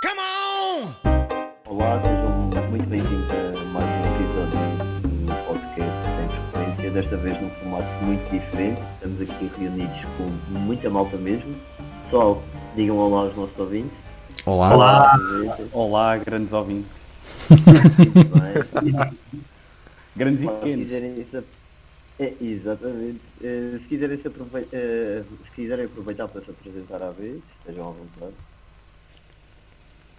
Come on! Olá, sejam muito bem-vindos a mais um episódio do podcast Sem Frequência, desta vez num formato muito diferente. Estamos aqui reunidos com muita malta mesmo. Pessoal, digam olá aos nossos ouvintes. Olá. Olá. Olá, grandes ouvintes. Muito bem. Grandes e pequenos. é, exatamente. Eh, se, quiserem se, aprovei- eh, se quiserem aproveitar para se apresentar à vez, estejam à vontade.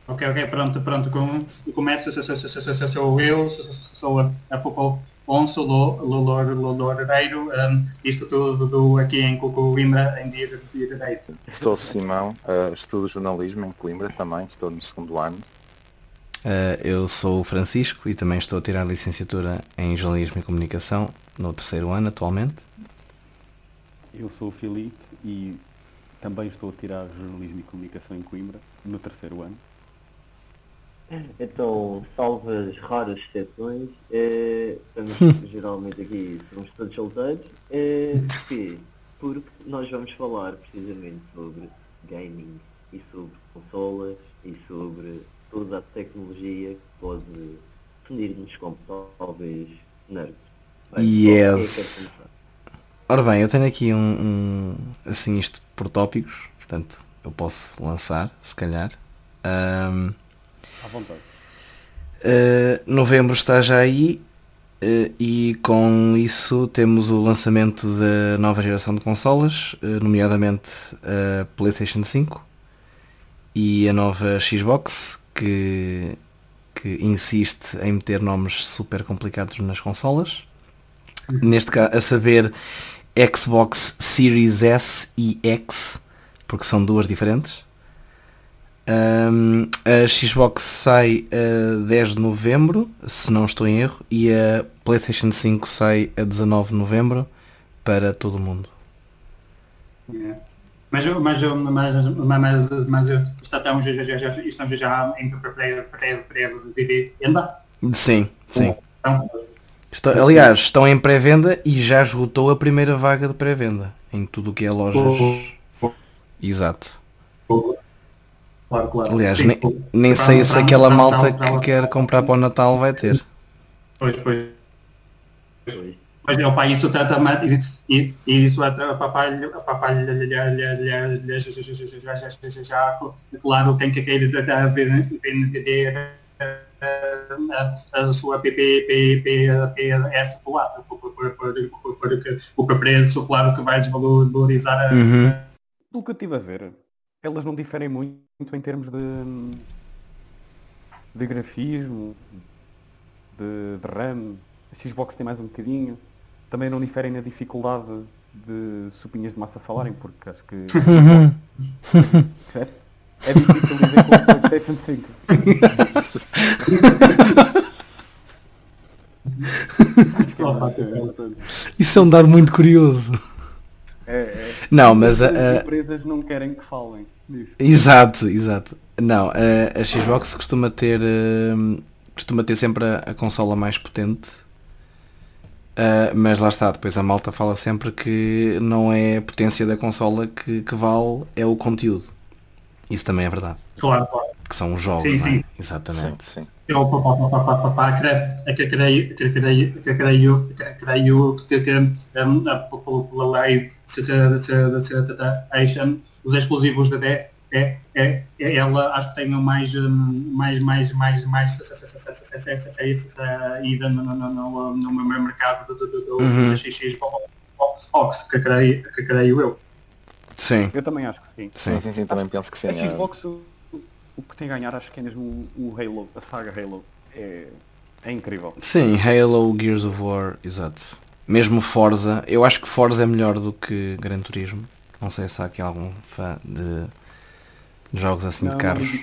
Ok, ok, pronto, pronto. Com, começo, sou, sou, sou, sou, sou, sou eu, sou, sou, sou a, a Fofo Onso Loureiro, um, isto tudo do, aqui em Coimbra, em dia de dia de direito. Sou o Simão, eh, estudo jornalismo em Coimbra também, estou no segundo ano. Uh, eu sou o Francisco e também estou a tirar licenciatura em Jornalismo e Comunicação no terceiro ano atualmente. Eu sou o Filipe e também estou a tirar jornalismo e comunicação em Coimbra, no terceiro ano. Então, salvo as raras exceções, eh, estamos geralmente aqui, somos todos solteiros, eh, porquê? Porque nós vamos falar precisamente sobre gaming e sobre consolas e sobre toda a tecnologia que pode definir-nos como talvez nerds. Bem, Yes. é? Ora bem, eu tenho aqui um, um- assim isto por tópicos, portanto eu posso lançar, se calhar. Um, À vontade. Uh, novembro está já aí uh, e com isso temos o lançamento da nova geração de consolas, uh, nomeadamente a PlayStation 5 e a nova Xbox que, que insiste em meter nomes super complicados nas consolas. Neste caso, a saber Xbox Series S e X, porque são duas diferentes. Um, a Xbox sai a 10 de novembro, se não estou em erro, e a PlayStation 5 sai a 19 de novembro para todo o mundo. Mas, eu- mas, mas, mas, mas, eu- estamos já, já, estamos já em pré-venda. Sim, sim. Então, Está- aliás, estão em pré-venda e já esgotou a primeira vaga de pré-venda em tudo o que é lojas. Exato. Claro, claro. Aliás, Sim, nem, nem para- sei se para- aquela para- malta para- que quer comprar para o Natal vai ter. Pois, pois. Pois. Mas é, opa, isso trata e, e isso é já claro tem que querer vender a sua PPS polaca porque o preço claro que vai desvalorizar Uhum. Pelo que eu estive a ver, elas não diferem muito em termos de, de grafismo, de, de RAM. A Xbox tem mais um bocadinho. Também não diferem na dificuldade de supinhas de massa falarem, porque acho que é, é difícil dizer com o PlayStation 5. Isso é um dado muito curioso. É, é. Não, mas a, As a- empresas não querem que falem disso. Exato, exato. Não, a, a Xbox costuma ter hum, costuma ter sempre a, a consola mais potente. Ah, mas lá está, depois a malta fala sempre que não é a potência da consola que, que vale, é o conteúdo. Isso também é verdade. claro, claro. Que são os jogos, Sim, não é? sim. Sim, Exatamente. sim. Eu papá, papá, papá, creio, que creio, que creio, que creio, que creio que, que um, pela lei os exclusivos da D é, é, é ela acho que tem mais hum, mais mais mais mais ida no no no no meu mercado do do Uhum. XX Ox que creio que creio eu Sim, Eu também acho que sim. Sim, sim, sim, também penso que sim. A é. Xbox, o, que tem a ganhar, acho que é mesmo o, Halo, a saga Halo. É, é incrível. sim, Halo, Gears of War, exato. Mesmo Forza, eu acho que Forza é melhor do que Gran Turismo. Não sei se há aqui algum fã de, de jogos assim de Não, carros.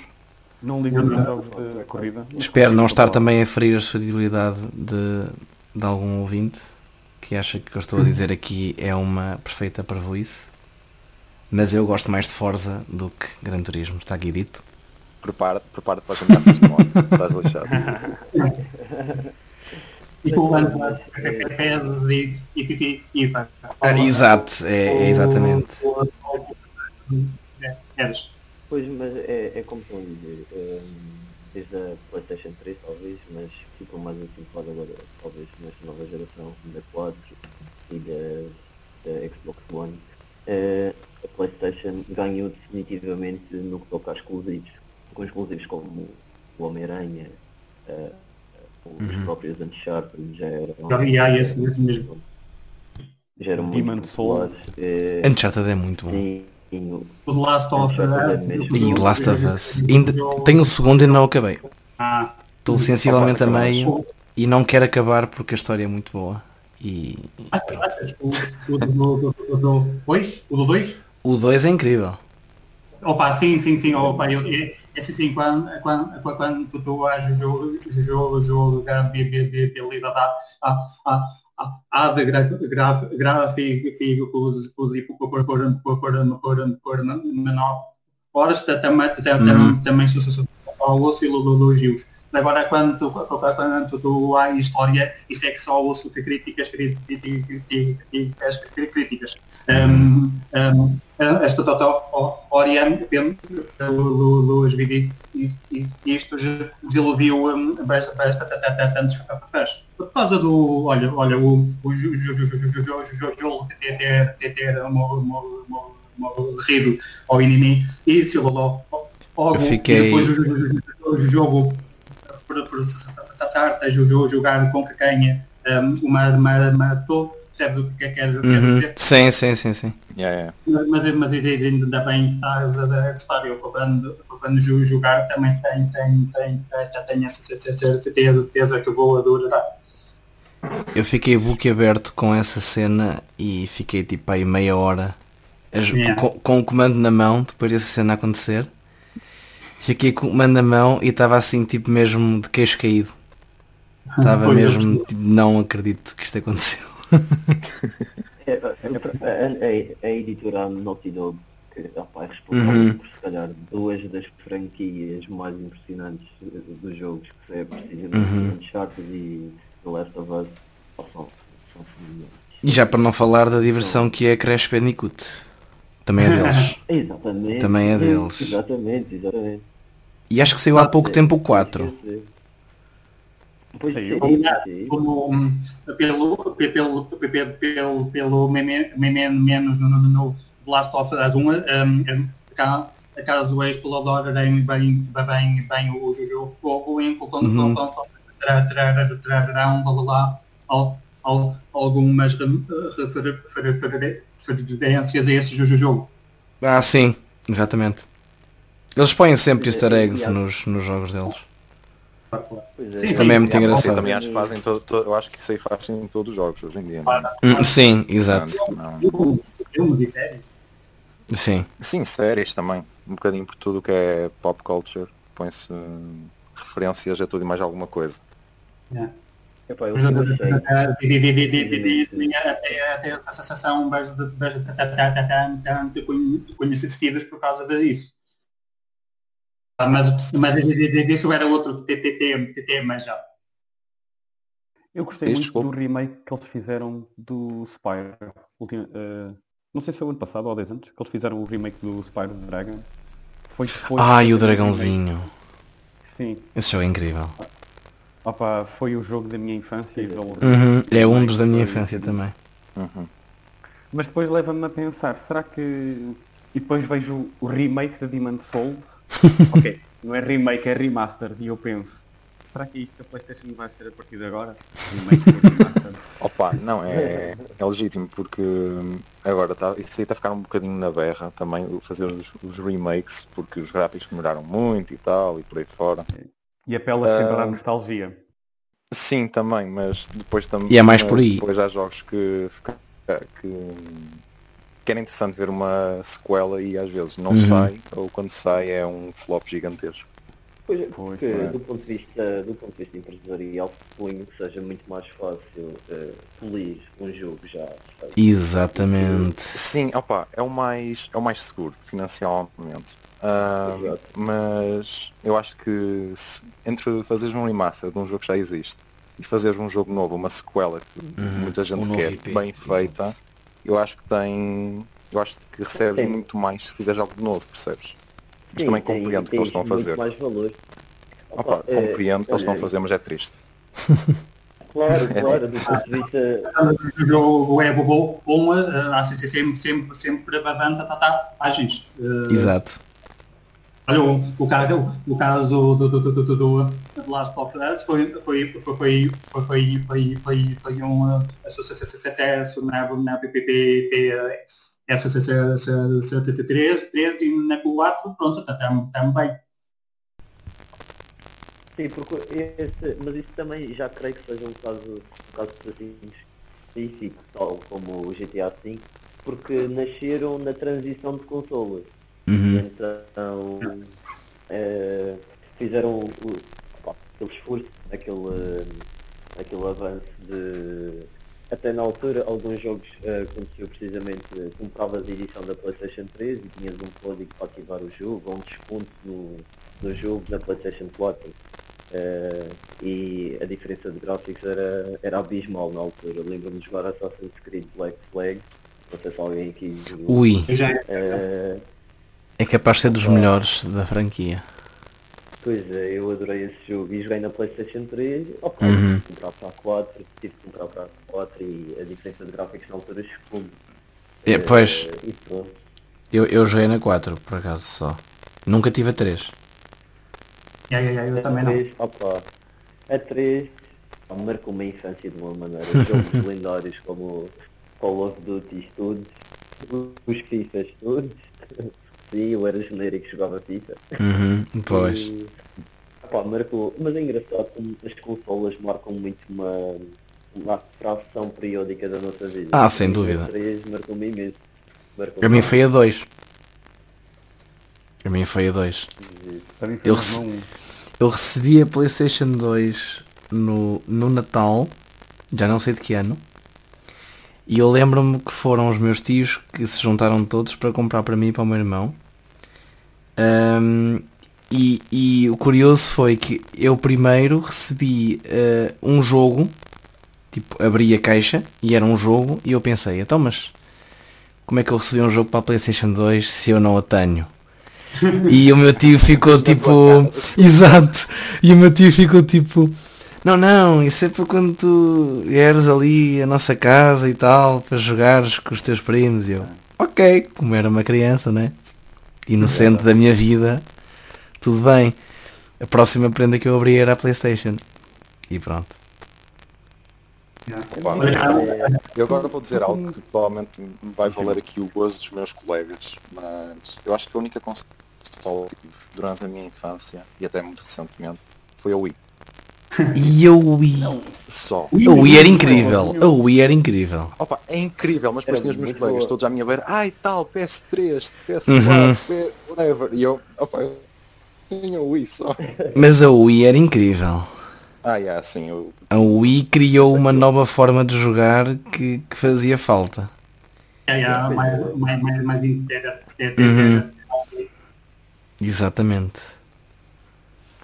Não ligo, nos jogos de corrida. Espero não estar também a ferir a suscetibilidade de, de algum ouvinte que acha que o que eu estou a dizer aqui é uma perfeita parvoíce. Mas eu gosto mais de Forza do que Gran Turismo, está aqui dito. Prepara-te prepara para as ameaças de morte. Estás lixado. e tu pesos e e e e Ah, exato, é, é exatamente. Eres. Pois, mas é, é como estão a dizer, ehm, desde a Playstation 3 talvez, mas ficam mais acentuado agora, talvez nesta nova geração, da 4 e da, da Xbox One. Eh, a Playstation ganhou definitivamente no que toca a exclusivos, com exclusivos como o Homem-Aranha, eh, os próprios Uncharted já eram. Já vi, ah, esse mesmo, mesmo. Já eram Demon muito Souls. eh, Uncharted é muito bom. sim, o- The Last of Us. E Last of Us. Ainda, tenho o segundo e não acabei. Ah, Estou sensivelmente a meio e não quero acabar porque a história é muito boa. E achas- achas que o, o do- do- do- do 2? O do 2? o 2 é incrível. Opa, sim, sim, sim, opa, eu, é assim, sim, quando, quando, quando tu a jogo, jogo da habilidade há de gráficos e por menor horas uhum. também oscilologios. Agora, quando tu, quando tu há história, isso é que só ouço críticas, críticas, críticas. Um, uhum. hum, hum, esta total Oriane pelos vídeos e isto desiludiu tantos papéis. Por causa do, olha, olha, o jogo ter morrido ao inimigo e se logo e depois o jogo forçar-te a jogar com cacanha uma maratona matou percebe o que é que quero quero Uhum. dizer Sim, sim, sim, sim. Yeah, yeah. mas, mas ainda bem que estás a gostar, eu quando jo- jogar também tenho, tenho, tenho, já tenho essa certeza, certeza que vou adorar. Eu fiquei book aberto com essa cena e fiquei tipo aí meia hora Yeah. com, com o comando na mão depois dessa cena acontecer. Fiquei com o comando na mão e estava assim tipo mesmo de queixo caído. Estava mesmo tipo, não acredito que isto aconteceu. É, a, a, a, a editora Naughty Dog que opa, é responsável Uhum. por se calhar duas das franquias mais impressionantes eh, dos jogos, que é precisamente Uhum. Uncharted e The Last of Us, oh, são, são. E já para não falar da diversão que é Crash Bandicoot. Também é deles. Exatamente. Também é deles. Exatamente, exatamente. E acho que saiu há pouco tempo o 4. Pois Saiu. Como pelo, pelo, pelo, pelo, pelo meme- meme- menos no, no, no The Last of Us 1, um, um, ca- caso explorarem bem, bem, bem o jogo fogo, enquanto Uhum. trarão lá al- al- algumas referências a esse jo- jogo. Ah sim, exatamente. Eles põem sempre easter eggs nos, nos jogos deles. Pois é. Sim, também é muito engraçado. Eu também acho que fazem todo, todo- eu acho que isso aí faz em todos os jogos hoje em dia. Não, Hum, Sim, exato. Filmes e séries. Sim. Sim, séries também. Um bocadinho por tudo que é pop culture. Põe-se hum, referências a tudo e mais alguma coisa. Epá, eu Até a sensação bastante conhecidas por causa disso. Ah, Mas, mas isso era outro TTT, TT, mas já. Eu gostei muito do remake que eles fizeram do Spyro. Ultima- eh, não sei se foi o ano passado ou há 10 anos, que eles fizeram o remake do Spyro Dragon. Foi depois Ai, o dragãozinho. Sim. Esse jogo é incrível. Opa, foi o jogo da minha infância. e Uhum, É um dos da minha infância também. Uhum. Mas depois leva-me a pensar, será que. E depois vejo o remake da Demon Souls. Ok, não é remake, é remaster. E eu penso, será que isto da Playstation vai ser a partir de agora? Remake remaster. Opa, não, é, é legítimo porque hum, agora tá, isso aí está a ficar um bocadinho na berra também, o fazer os, os remakes, porque os gráficos demoraram muito e tal, e por aí fora. E apela sempre Ah. à nostalgia. Sim, também, mas depois também. E é mais por aí. Depois há jogos que, que, que era interessante ver uma sequela e às vezes não Uhum. sai, ou quando sai é um flop gigantesco. Pois é, Pois, porque é. do ponto de vista, do ponto de vista empresarial, suponho que seja muito mais fácil eh, polir um jogo já feito. Exatamente. Sim, opa, é o mais, é o mais seguro financialmente. Ah, Exato. mas eu acho que se- entre fazeres um remaster de um jogo que já existe e fazeres um jogo novo, uma sequela que Uhum, muita gente um quer, IP, bem exato. Eu acho que tem. Eu acho que recebes Sim. muito mais se fizeres algo de novo, percebes? Mas também compreendo o que eles estão a fazer. mais valor. Opa, Opa, é, compreendo o que eles estão a fazer, mas é triste. Claro, claro, do ponto de vista. O é bom, bom eh, há sempre, sempre, sempre, sempre bastante tá, tá, ágeis. Eh, Exato. Olha, o, o, caso, o caso do, do, do, do, do, do Last of Us foi, foi, foi, foi, foi, foi, foi, foi um é, sucesso na, na PPP S73 3 e na Q4, pronto, estamos bem. Sim, porque este, mas isso também já creio que seja um caso, um caso de tracinhos em tal como o GTA V, porque nasceram na transição de consolas Uhum. Então eh, fizeram o, pá, aquele esforço, aquele, aquele avanço de até na altura alguns jogos aconteciam precisamente, eh, compravas a edição da Playstation 3 e tinhas um código para ativar o jogo ou um desconto no, no jogo na Playstation 4. Eh, e a diferença de gráficos era, era abismal na altura. Lembro-me de jogar Assassin's Creed Black Flag, não sei se alguém aqui jogou. Ui, Eh, é capaz de ser dos melhores da franquia. Pois é, eu adorei esse jogo e joguei na Playstation 3, ok, Uhum. tive que comprar para a 4, tive que comprar para a 4 e a diferença de gráficos na altura explodiu. É, pois, E pronto. eu, eu joguei na 4, por acaso só. Nunca tive a 3. já, já, já, eu também não. 3, opa, a 3 pá, marcou uma infância de uma maneira. Jogos lendários como Call of Duty todos, os FIFAs todos. Sim, eu era genérico que jogava FIFA. Uhum, pois. E, pá, marcou, mas é engraçado como as consolas marcam muito uma, uma fração periódica da nossa vida. Ah, sem A dúvida. 3 marcou-me imenso. Marcou Para mim foi a 2. Para mim foi a 2. Para mim foi Eu rece-. Eu recebi a Playstation 2 no, no Natal, já não sei de que ano. E eu lembro-me que foram os meus tios que se juntaram todos para comprar para mim e para o meu irmão. Ahm, e, e o curioso foi que eu primeiro recebi eh, um jogo, tipo, abri a caixa e era um jogo e eu pensei, então mas como é que eu recebi um jogo para a Playstation 2 se eu não a tenho? E o meu tio ficou tipo. Exato! E o meu tio ficou tipo. Não, não, isso é para quando tu vieres ali a nossa casa e tal, para jogares com os teus primos. E eu, ok, como era uma criança, né? Inocente da minha vida, tudo bem. A próxima prenda que eu abri era a Playstation. E pronto. Eu agora vou dizer algo que provavelmente me vai valer aqui o gozo dos meus colegas, mas eu acho que a única consola que tive durante a minha infância, e até muito recentemente, foi a Wii. E eu Wii. Só. A Wii era incrível. A Wii era incrível. Opa, é incrível, mas depois tinha os meus colegas boa. todos à minha beira, ai tal, PS3, PS4, Uhum. Whatever. E eu, opa, eu tinha o Wii só. Mas a Wii era incrível. Ah, yeah, sim, eu, A Wii criou uma nova forma de jogar que, que fazia falta. já, já, mais, mais, mais, mais inteira. Uhum. Exatamente.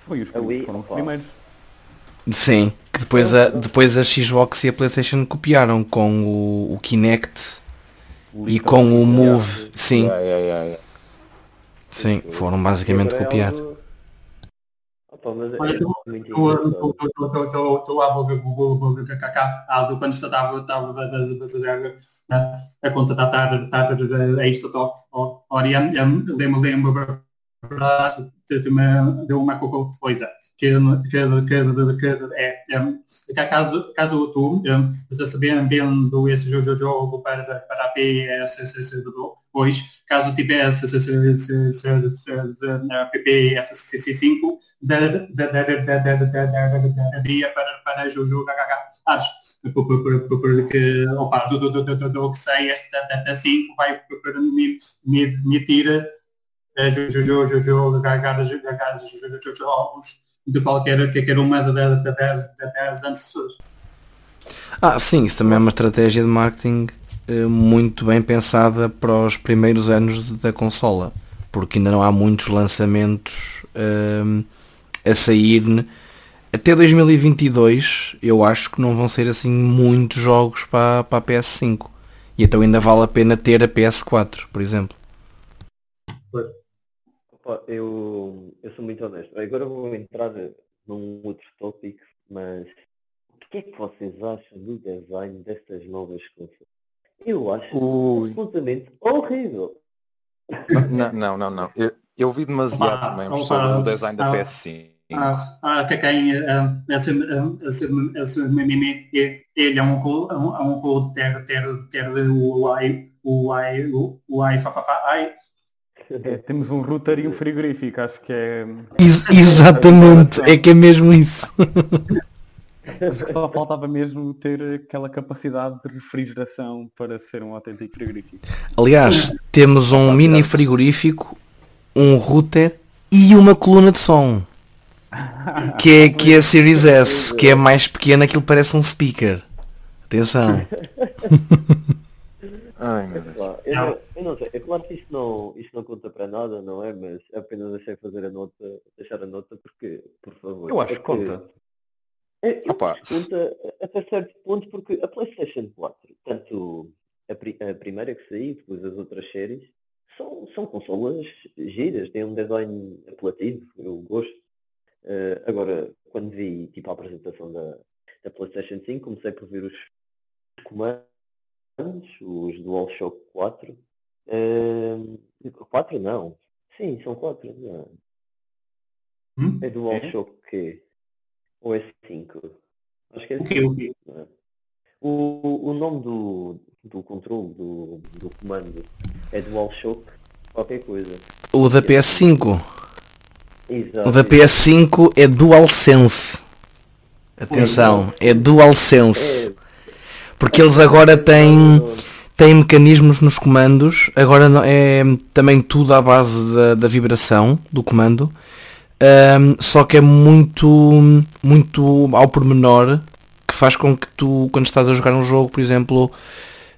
Foi os primeiros. Sim, que depois a, depois a Xbox e a PlayStation copiaram com o, o Kinect o e com o Move. Sim. Yeah, yeah, yeah. Sim, foram basicamente copiar. quando estava, a contratar a isto ao Oriente, lembro-me de uma coisa que, que, que, é, que caso, caso tu vocês vendo esse jogo para, para a PS pois caso tivesse PPS5, daria para, para jogar porque opa, do, do, do, do, que sei, esta 5 vai me, me, me tira jogar jogos de qualquer que quer uma das antecessores. Ah, sim, isso também é uma estratégia de marketing eh, muito bem pensada para os primeiros anos da consola, porque ainda não há muitos lançamentos ehm, a sair. Até 2022 eu acho que não vão ser assim muitos jogos para, para a PS5. E então ainda vale a pena ter a PS4, por exemplo. Opa, eu, eu sou muito honesto. Agora vou entrar num outro tópico, mas o que é que vocês acham do design destas novas consoles? Eu acho Ui. absolutamente horrível. Não, não, não, não. Eu, eu vi demasiado Opa, opa, sobre o design da ah, PS5. Ah, ah, que quem ah, esse, ah, esse, esse mimimi, ele é um é um, é um rolo ter, ter, ter o ai, o ai, o, o ai, fa, fa, fa, ai. É, temos um router e um frigorífico, acho que é. Ex- exatamente, é que é mesmo isso. Acho que só faltava mesmo ter aquela capacidade de refrigeração para ser um autêntico frigorífico. Aliás, temos um mini frigorífico, um router e uma coluna de som. Que é, que é a Series S, que é mais pequena, aquilo parece um speaker. Atenção. Ai, meu Deus. Eu, não, sei, é claro que isto não, isto não conta para nada, não é? Mas apenas deixei fazer a nota, deixar a nota porque, por favor. Eu acho é que conta. É, eu Opa, acho que conta até certo ponto porque a Playstation 4, tanto a, pri- a primeira que saiu, depois as outras séries, são, são consolas giras, têm um design apelativo, eu gosto. Eh, agora, quando vi tipo, a apresentação da, da Playstation 5, comecei por ver os comandos, os DualShock 4. Eh, 4 não. Sim, são 4. Não. Hum? É DualShock quê? Ou é 5? Acho que é O quê, o quê? não é? O, o nome do, do controle, do, do comando, é DualShock qualquer coisa. O da PS5. Exato. O da PS5 é DualSense. Atenção, é DualSense. É, Porque eles agora têm, têm mecanismos nos comandos. Agora é também tudo à base da, da vibração do comando. Ahm, só que é muito, muito ao pormenor que faz com que tu, quando estás a jogar um jogo, por exemplo,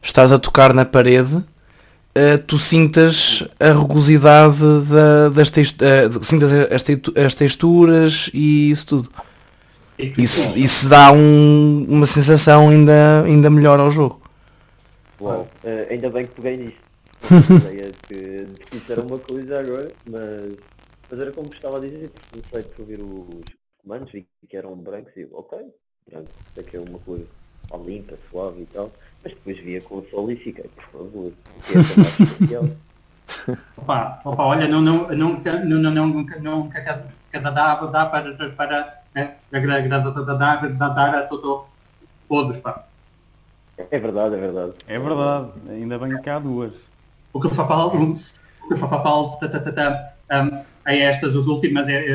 estás a tocar na parede, eh, tu sintas a rugosidade da- das text- eh, sintas as, as texturas e isso tudo. Isso, isso dá um- uma sensação ainda, ainda melhor ao jogo. Uau, eh, ainda bem que peguei nisto. Não tinha ideia de, de que isso era uma coisa agora, mas, mas era como estava a dizer, porque comecei por ouvir os comandos, vi que eram brancos e eu, ok, branco, isso aqui é uma cor ó, limpa, suave e tal, mas depois vi a console e fiquei, por favor, o que é especial? Opa, opa, olha, não, não, nunca, não, não, não, nunca, nunca, cada, dá, dá para, para, né, agradar, dar a todo, todos, pá. É verdade, é verdade. É verdade, ainda bem que há duas. O que eu falo para alguns, é estas, as últimas, é,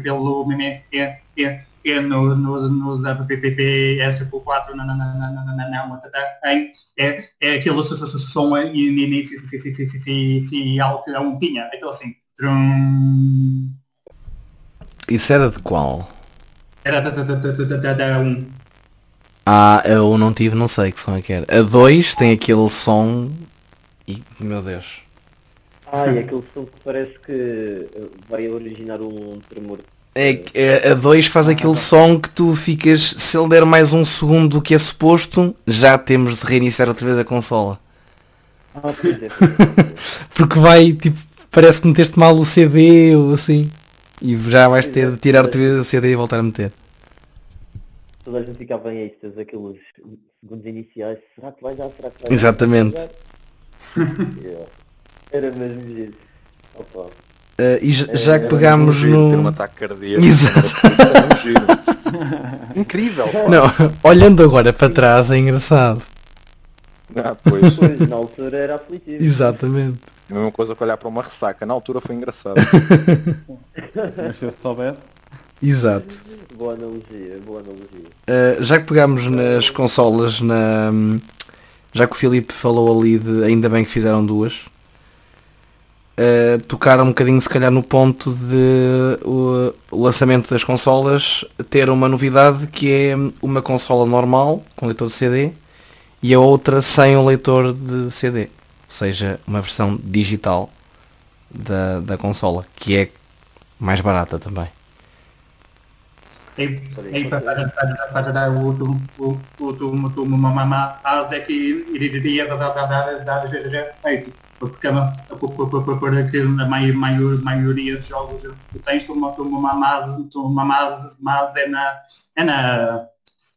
pelo, meme, é, no, no, nos APPPS por 4, é, é aquele som inicial que um tinha, aquilo assim. Isso era de qual? Era da 1. Ah, eu não tive, não sei que som é que era. A 2 tem aquele som e meu Deus. Ah, e aquele som que parece que eh, vai originar um tremor. É, que, é, a 2 faz aquele som que tu ficas, se ele der mais um segundo do que é suposto, já temos de reiniciar outra vez a consola. Ah, é, é. Porque vai, tipo, parece que meteste mal o CD ou assim. E já vais ter de tirar outra vez o CD e voltar a meter. Toda a gente ficava em êxtase, aqueles segundos iniciais. Será que vai dar? Será que vai dar? Exatamente. Yeah. Era mesmo giro. Opa. Ah, e já, já que pegámos giro Ter um no... ataque cardíaco. Exato. Um. Incrível. Não, olhando agora para trás é engraçado. Ah, pois. Pois, na altura era aflitivo. Exatamente. É a mesma coisa que olhar para uma ressaca. Na altura foi engraçado. Mas se eu soubesse, Exato. Boa analogia, boa analogia. Uh, já que pegámos nas consolas, na, já que o Filipe falou ali de ainda bem que fizeram duas, uh, tocaram um bocadinho se calhar no ponto de o, o lançamento das consolas ter uma novidade que é uma consola normal com leitor de CD e a outra sem o leitor de CD, ou seja, uma versão digital da, da consola, que é mais barata também. Porque, a maior, maior, maioria dos jogos que tens uma, uma mais, uma mais, mais é na é na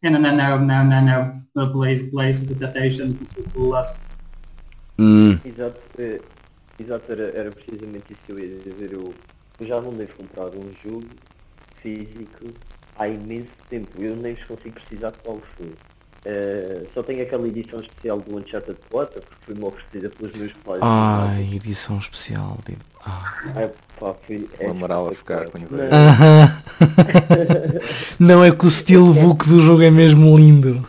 é na na na na na na Blaze Blaze Detection Plus. Hum, Exato, é, exato era, precisamente isso que eu ia dizer. Eu, eu já não devo comprar um jogo físico há imenso tempo. Eu nem vos consigo precisar de qual foi. Eh, só tenho aquela edição especial do Uncharted 4 porque foi-me oferecida pelos meus pais. ai, edição especial. de- Ah. Ai, pá, foi, é O Amaral a ficar com espetacular. inveja. Aham. Não é que o steelbook do jogo é mesmo lindo.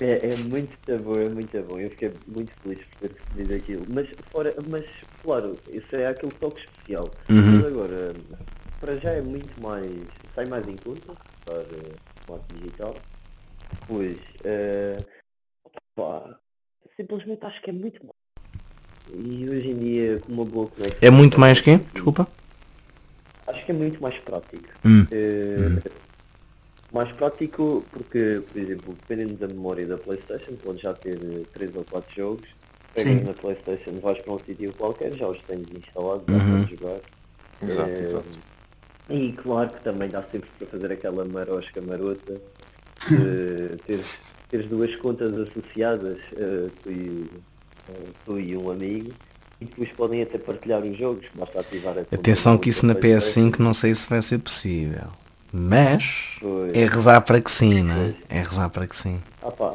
É, é muito bom, é muito bom. Eu fiquei muito feliz por ter recebido aquilo. Mas, fora, mas claro, isso é aquele toque especial. Uhum. Mas agora, para já é muito mais. sai mais em conta para formato digital. Pois, pá, simplesmente acho que é muito bom. E hoje em dia, com uma boa conexão. É muito mais que? Desculpa. Acho que é muito mais prático. Hum. Eh, Mais prático porque, por exemplo, dependendo da memória da Playstation, pode já ter 3 ou 4 jogos. Pegas na Playstation, vais para um sítio qualquer, já os tens instalados, já Uhum. podes jogar. Exato, Eh, exato. E claro que também dá sempre para fazer aquela marosca marota de teres, teres duas contas associadas, eh, tu, e, eh, tu e um amigo, e depois podem até partilhar os jogos, basta ativar a Atenção que isso na PlayStation. PS5 não sei se vai ser possível. Mas Pois. é rezar para que sim, não é? É rezar para que sim. Ah pá,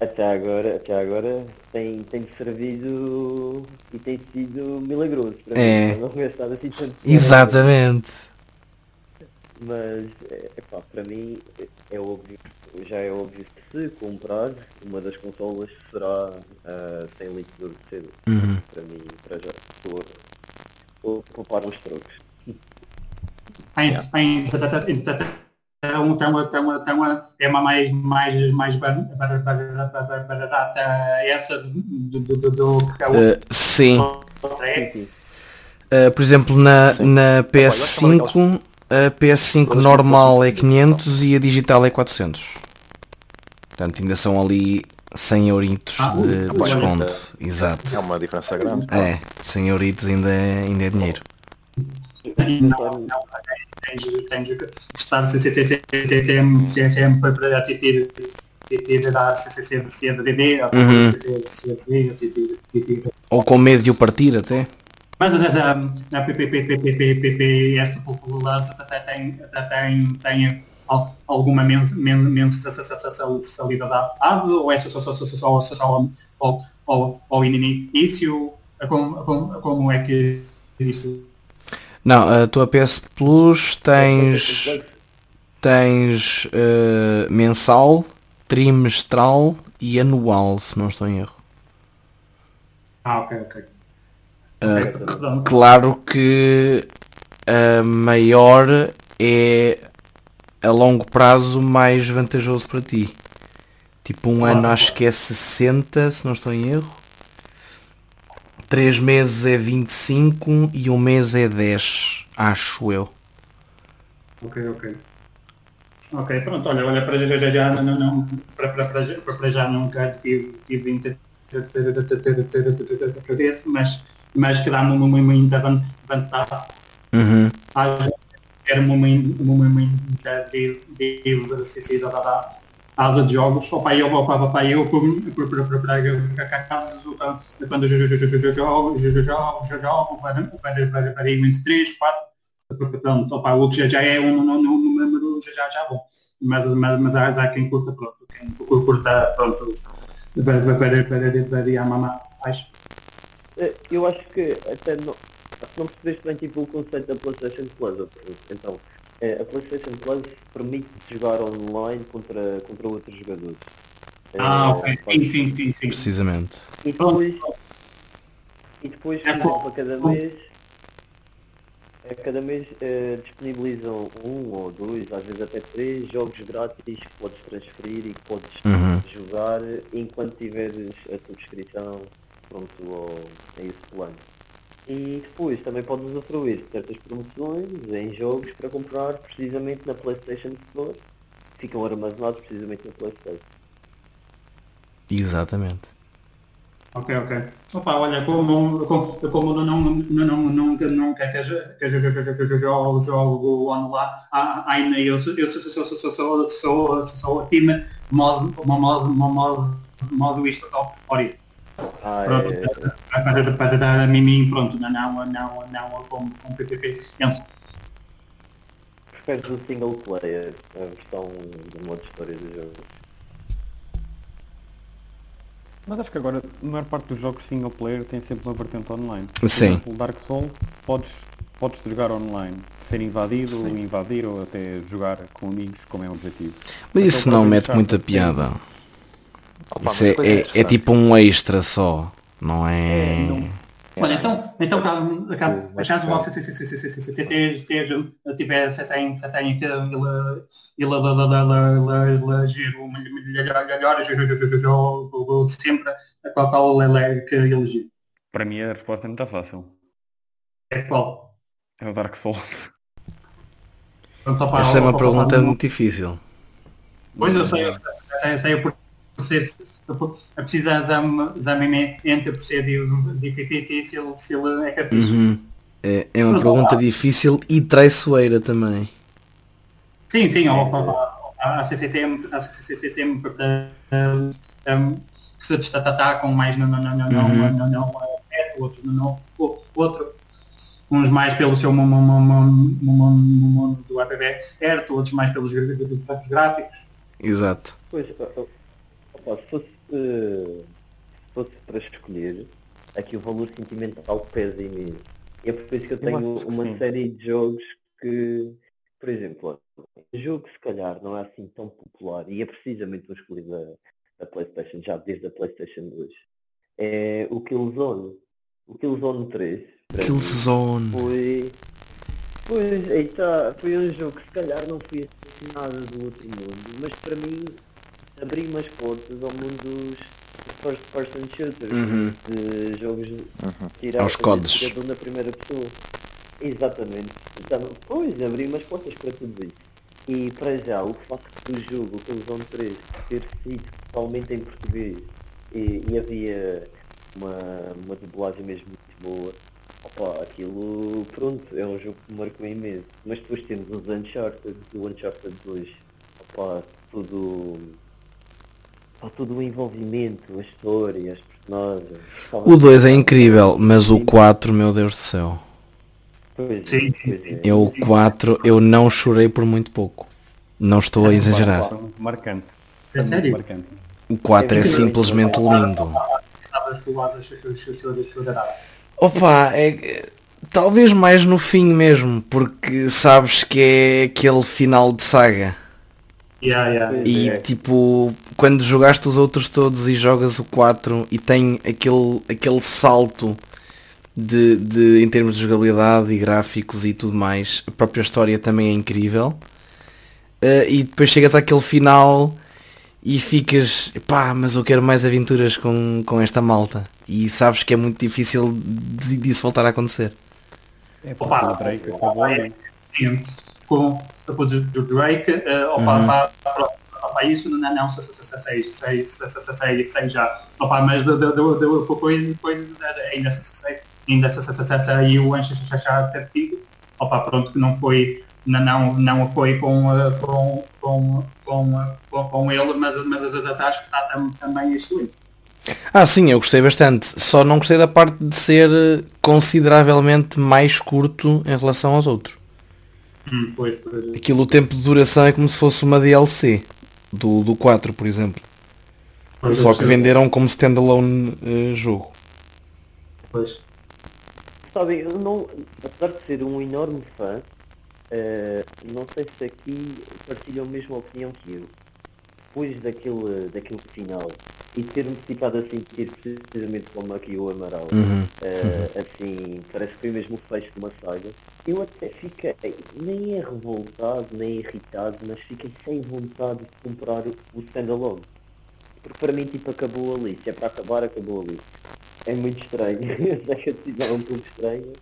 até agora, até agora tem, tem servido e tem sido milagroso para É. mim, não gastar assim tanto. Exatamente. Mas é, pá, para mim é, é óbvio, já é óbvio que se comprar uma das consolas será ah, sem líquido de cedo. Uhum. Para mim, para já, estou vou poupar uns trocos. Ainda então, então, então, então, é uma mais, mais, mais bar- bar- bar- bar- bar- barata essa do, do, do, do que a Uh, sim. outra é. Sim. Uh, por exemplo, na, Sim. na acho que é uma PS5, a PS5 Todas normal é 500 e a digital é 400. Portanto, ainda são ali 100 euritos Ah, de, de tá desconto. Exato. É uma diferença grande. É, 100 euritos ainda é, ainda é dinheiro. Não, não, tens, tens que estar se- sempre para DD, Uhum. se- ter- ter- ter- ter- Ou com medo de o partir até. Mas a, a, a PPPPPPP, essa população até tem, até tem, tem al- alguma mensalidade ou é só, só, só, só, só, só, ao, ao, ao início? Como, como, como é que isso? Não, a tua PS Plus tens, tens uh, mensal, trimestral e anual, se não estou em erro. Ah, ok, ok. Uh. Claro que a maior é a longo prazo mais vantajoso para ti. Tipo um Claro, ano acho que é 60, se não estou em erro. 3 meses é 25 e um mês é 10, acho eu. Ok, ok. Ok, pronto, olha, olha, para já, já, não, não, para, para, para, já- para já nunca tive, tive inter- desse, mas, mas que dá-me uma muita van- vantagem. Uhum. Era uma mui- uma muita diversidade aula de jogos. Opa, eu, opa, opa, eu para caso quando eu jogo, jogo, para para para para entre 3, 4 pronto, opa, o que já, já é um, um, um, um número já, já, já bom. Mas, mas, mas há, quem curta, pronto, quem curta, pronto, para, para, para, para, para mamar mais. Eh, Eu acho que até não, não percebeste bem tipo, o conceito da PlayStation Plus. Então, eh, a PlayStation Plus permite jogar online contra, contra outros jogadores. Eh, Ah, ok, sim, sim, sim, sim. Precisamente. E depois, e depois por É cada mês, a cada mês eh, disponibilizam um ou dois, às vezes até três jogos grátis que podes transferir e que podes Uhum. jogar enquanto tiveres a subscrição pronto ao, a esse plano. E depois também podes usufruir de certas promoções em jogos para comprar precisamente na PlayStation Store, que ficam armazenados precisamente na PlayStation. Exatamente. Ok, ok. Opa, olha, como, como, como não, não, não, nunca, nunca que eu jogo, jogo online, ainda eu sou, eu sou, sou, sou, sou, sou, sou o time modo, modo, modo, modo isto top story. Ah, Pronto, é, para, para dar a mim, pronto, não, não, não, não, com, com PPP. preferes o single player, a versão do modo história do jogo. Mas acho que agora a maior parte dos jogos single player tem sempre uma vertente online. Sim. Por exemplo, Dark Souls podes, podes jogar online, ser invadido, ou Sim. invadir ou até jogar com amigos como é o objetivo. Mas isso não mete muita piada. Opa, Isso é, é, é, tipo um extra só, não é? é não. Olha, então, então caso você se se se se se se se sempre, a qual se é que se Para mim a resposta é muito fácil. É qual? É o Dark Souls. Essa é uma pergunta muito difícil. Pois eu sei, eu sei, eu sei, eu sei processo, a precisar de exame entre o procedimento e é é é se ele, é capaz. Uhum. É, é uma pergunta difícil e traiçoeira também. Sim, sim, a CCCM, a CCCM que se destacam mais no, no, no, no, uhum. no, no, no, outros no, no, outro, uns mais pelo seu mundo do app certo, outros mais pelos gráficos. Exato. Pois, se fosse, eh, se fosse para escolher, aqui o valor sentimental pesa imenso. E é por isso que eu Eu tenho que uma sim. série de jogos que, por exemplo, o jogo se calhar não é assim tão popular e é precisamente o escolhido da, da Playstation, já desde a Playstation 2. É o Killzone. O Killzone 3 para mim, Killzone. foi. Pois, aí tá, foi um jogo que se calhar não foi assim nada do outro mundo, mas para mim abriu umas portas ao mundo dos first person shooters, Uhum. de jogos Uhum. tirar Aos codes. tirador na primeira pessoa. Exatamente. Então, pois, abriu umas portas para tudo isso. E para já, o facto do jogo, o Killzone 3, ter sido totalmente em português e, e havia uma, uma dublagem mesmo muito boa, opa, aquilo, pronto, é um jogo que marcou imenso. Mas depois temos os Uncharted, o Uncharted 2, opa, tudo, opa, todo o envolvimento, a história, as personagens. O 2 é incrível, mas o 4, meu Deus do céu. Pois é, Sim, pois é. Eu o 4, eu não chorei por muito pouco. Não estou a exagerar. Foi muito marcante. É sério? marcante. O 4 é simplesmente lindo. Opa, é, talvez mais no fim mesmo, porque sabes que é aquele final de saga. Yeah, yeah. E É. tipo, quando jogaste os outros todos e jogas o 4 e tem aquele, aquele salto de, de, em termos de jogabilidade e gráficos e tudo mais, a própria história também é incrível. Eh, e depois chegas àquele final e ficas, pá, mas eu quero mais aventuras com, com esta malta. E sabes que é muito difícil de, disso voltar a acontecer. É Opa, porque o Drake acabou o do Drake, eh, opa, Uhum. pá, pá, opa, isso não, não, se- se- se- sei, sei, se- se- se- sei, sei já, opa, mas de, de, de, coisas, coisas ainda se sei, ainda saiu o Uncharted 5, opa, pronto, que não foi, não, não, foi com, eh, com, com, com, eh, com, com ele, mas, mas acho que está tam- também excelente. Ah sim, eu gostei bastante. Só não gostei da parte de ser eh, consideravelmente mais curto em relação aos outros. Hum, pois, pois, Aquilo o tempo de duração é como se fosse uma DLC do, do 4, por exemplo. pois, Só que venderam como standalone eh, jogo. Pois. Sabem, eu não, apesar de ser um enorme fã, eh, não sei se aqui partilham a mesma opinião que eu. Depois daquele, daquele final e ter-me estipado a sentir precisamente como aqui o Amaral, Uhum. eh, assim, parece que foi mesmo o fecho de uma saga, eu até fiquei, nem é revoltado, nem irritado, mas fiquei sem vontade de comprar o, o standalone. Porque para mim, tipo, acabou ali. Se é para acabar, acabou ali. É muito estranho. Eu sei que a decisão é um pouco estranha,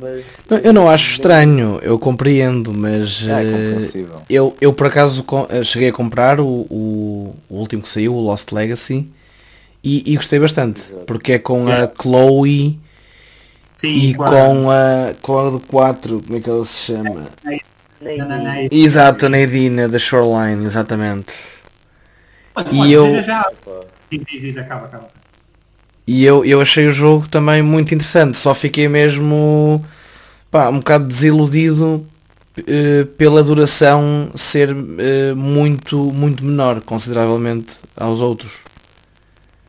mas... Não, Eu não acho estranho, eu compreendo, mas É eh, eu, eu por acaso eh, cheguei a comprar o, o, o último que saiu, o Lost Legacy, e, e gostei bastante, Exato. porque é com a Yeah. Chloe Sim, e claro. com a, com a do 4, como é que ela se chama? Vi. Exato, a Nadine da Shoreline, exatamente. Olha, E eu- já- diz, acaba, acaba. E eu, eu achei o jogo também muito interessante, só fiquei mesmo pá, um bocado desiludido eh, pela duração ser eh, muito, muito menor, consideravelmente aos outros.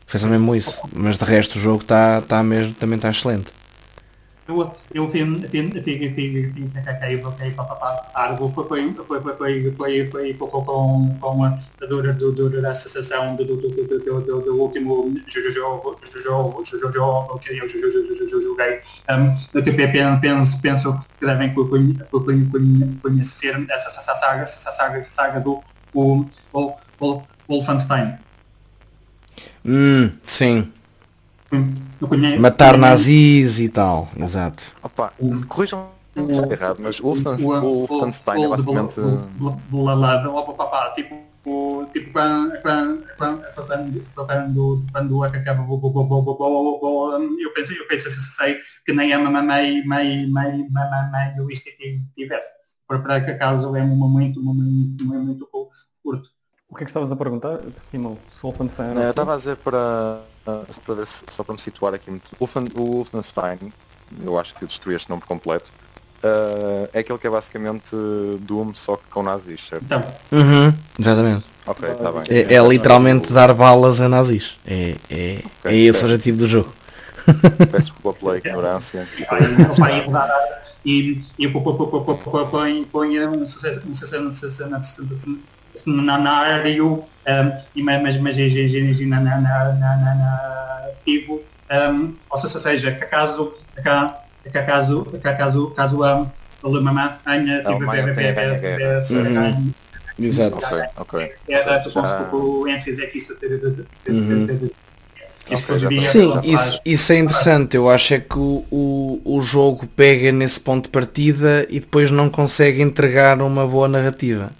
Só mesmo isso, mas de resto o jogo tá, tá mesmo, também está excelente. Eu, eu fiz, fiz, fiz, fiz, fiz, fiz, caí, caí, papapá, Argo foi, foi, foi, foi, foi, foi, foi, com, com, a dura, do, da associação do, do, do, do, do, do, do último jogo, jogo, jogo, que eu joguei. Um, que penso, penso, que devem co- conhe- co- conhe- conhe- conhecer essa saga, essa saga, saga do o, o, o, Wolfenstein. Hum, sim. Matar nazis e tal, exato. Opa, corrijam se errado, mas o Wolfenstein é basicamente. Tipo, tipo quando, quando, quando acaba eu penso, eu penso sei que nem a mamãe mãe, mãe, mãe, do isto tivesse. Para que acaso é um momento, um muito curto. O que é que estavas a perguntar, Simão? Wolfenstein? Eu estava a dizer para ah, para ver se, só para me situar aqui muito. O Wolfen- O Wolfenstein, eu acho que destruí este nome por completo, ah, é aquele que é basicamente Doom só que com nazis, certo? Então, Uhum, exatamente. Ok, está bem. É, é literalmente dar balas a nazis. É, é, é esse o objetivo do jogo. Peço desculpa pela ignorância. e vai, pela- vai mudar e e põe põe um sucesso um e mas mas na na na na na ativo ou seja que caso que caso que caso caso a alemã tenha tenha ganho a. Exato. Ok, era consequências é que isso Uhum. isso Ok, já poderia Sim, isso, isso é interessante. Eu acho é que o, o, o jogo pega nesse ponto de partida e depois não consegue entregar uma boa narrativa.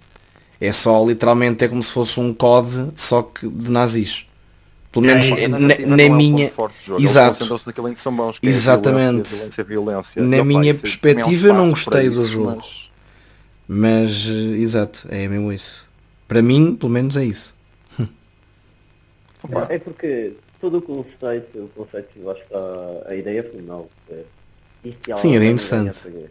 É só literalmente é como se fosse um COD só que de nazis. Pelo É, menos A na, na é minha. Eles Exato. concentram-se naquilo em que são bons, que é Exatamente. violência, violência, violência. Na E, opa, minha perspectiva, é eu não gostei do isso, jogo. mas- mas eh, exato, é mesmo isso. Para mim, pelo menos é isso. Opa, É porque todo o conceito, o conceito eu acho que está, a ideia final. É, é Sim, era interessante. a.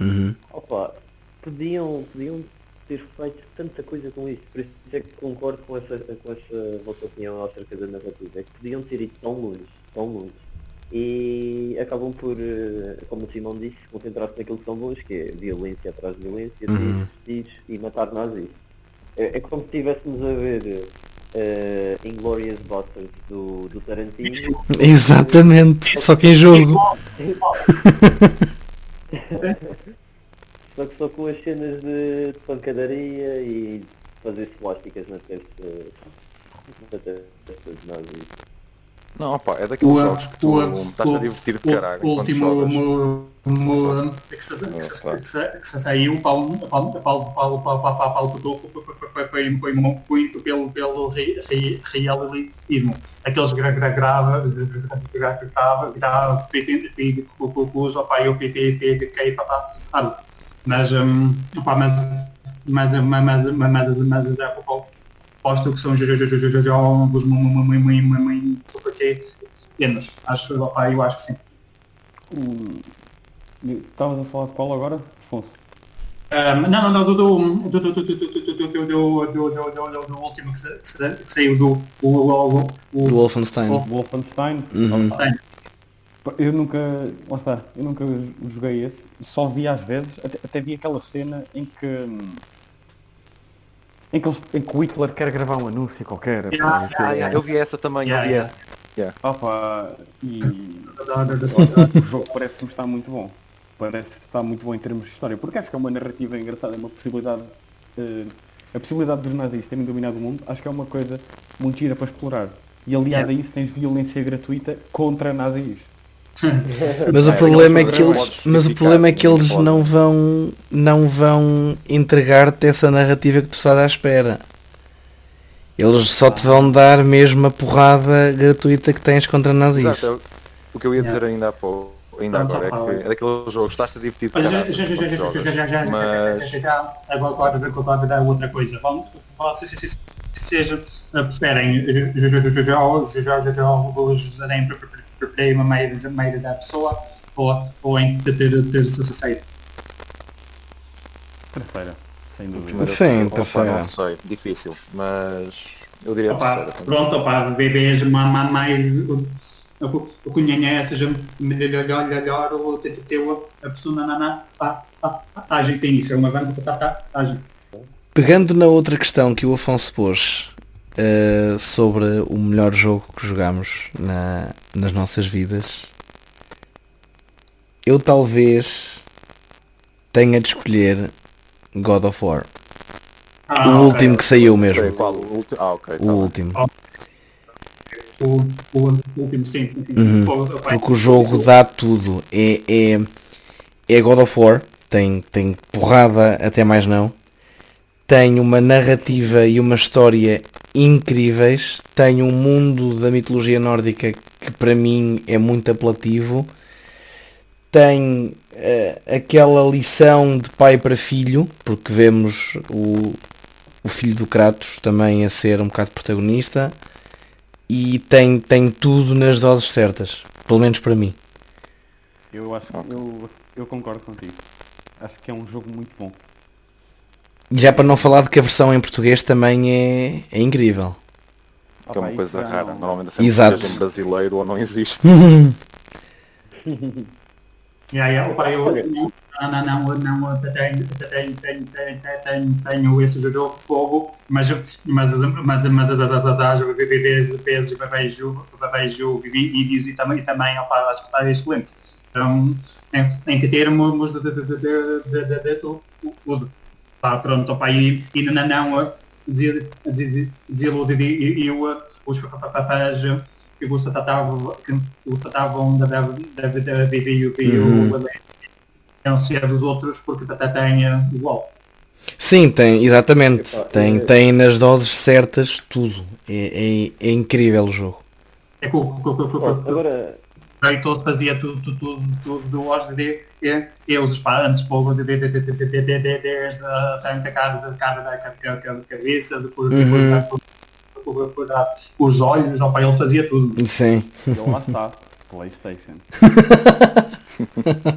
Uhum. Opa, podiam, podiam ter feito tanta coisa com isso, por isso é que concordo com essa, com essa vossa opinião acerca da narrativa, é que podiam ter ido tão longe, tão longe. E acabam por, eh, como o Simão disse, concentrar-se naquilo que são bons, que é violência atrás de violência, Uhum. tiros, tiros e matar nazis. É, é como se estivéssemos a ver uh, Inglorious Bastards do, do Tarantino. Exatamente, só que em jogo. Só que só com as cenas de, de pancadaria e fazer plásticas na cabeça. Eh, Não, pá, é daqueles o, jogos que tu o, estás o, a divertir de caralho. O último ano que se saiu, o Paulo Rodolfo foi, foi, foi muito pelo, pelo realismo. Aqueles grava feito com o pai, o PTT, que é para mas hum, opa, mas mas mas mas mas mas é posto que são jogos muito muito muito pequenos acho opa, eu acho que sim Hum, Estavas a falar de qual agora, Afonso? Um, não, não, não, do, do, do, do, do, do, do, do, do, do, do, último que, sa- que sa- que saiu do o, o, o, Do o, Wolfenstein. Oh. Wolfenstein? Eu nunca, lá está, eu nunca joguei esse, só vi às vezes, até, até vi aquela cena em que em que, eles- em que o Hitler quer gravar um anúncio qualquer. pá, Yeah, aquilo- Ah, yeah, eu vi essa também, Yeah, eu vi yeah. essa. Opa, e do, o jogo parece-me estar muito bom. Parece estar muito bom em termos de história, porque acho que é uma narrativa engraçada, é uma possibilidade. eh, a possibilidade dos nazis terem dominado o mundo, acho que é uma coisa muito gira para explorar. E aliado a isso tens violência gratuita contra nazis. Mas o É, problema é que eles, mas o problema é que eles não vão, não vão entregar-te essa narrativa que tu estás à espera. Eles só te vão dar mesmo a porrada gratuita que tens contra nazis. Exato, é o- que eu ia dizer Yeah. ainda há pouco, ainda Pronto, agora, é que é daqueles jogos, estás-te a divertir Olha, já, já, já, já, já, já, já, mas já, já, agora agora agora dar outra coisa. Vamos, se- seja, eh, preferem jogos jogos em primeira meio da pessoa ou, ou em ter, ter, ter sucesso. Terceira, sem dúvida. Sim, pessoa, opa, terceira. não sei, difícil, mas eu diria a Opa, terceira. pronto, opa, bebês ma- ma- mais o- o o conhece, seja melhor, melhor, ou ter ter a pessoa na na na agem sim, isso é uma grande agem. Pegando na outra questão que o Afonso pôs eh, sobre o melhor jogo que jogamos na- nas nossas vidas, eu talvez tenha de escolher God of War. Ah, o último que saiu mesmo. qual? O último? Ah, ok. O tá bem. último. O, o, o último sim, sim, sim. Uhum. Porque o jogo dá tudo. É, é, é God of War. Tem, tem porrada até mais não. Tem uma narrativa e uma história incríveis. Tem um mundo da mitologia nórdica que para mim é muito apelativo. Tem eh, aquela lição de pai para filho, porque vemos o, o filho do Kratos também a ser um bocado protagonista e tem, tem tudo nas doses certas, pelo menos para mim. Eu acho que eu, eu concordo contigo. Acho que é um jogo muito bom. E já para não falar de que a versão em português também é, é incrível. Que é uma coisa já rara. não- Normalmente é sempre Exato. em brasileiro ou não existe. Yeah, yeah, opa, eu não, não, não, não, tenho, tenho, tenho, tenho, tenho, tenho esse jogo de fogo, mas, mas, mas, mas as as vezes vejo, vejo vídeos e também, e também opa, acho que está excelente. Então, em, em que termos de, de, de, de, de, de, de tudo. Pá, pronto, opa, e, e não, não, desiludir e eu, os papéis que o tratavam que o tratavam da e o não ser dos outros porque tem igual. Sim, tem, exatamente. Tem, é- tem nas doses certas tudo. É, é, é incrível o jogo. É agora, e Kratos fazia tudo, tudo, tudo, do OSD, e, e os espantos, povo de desde arranca a cara da cara da cabeça, do fundo depois os olhos, opa, ele fazia tudo. Sim. Ele lá está, Playstation.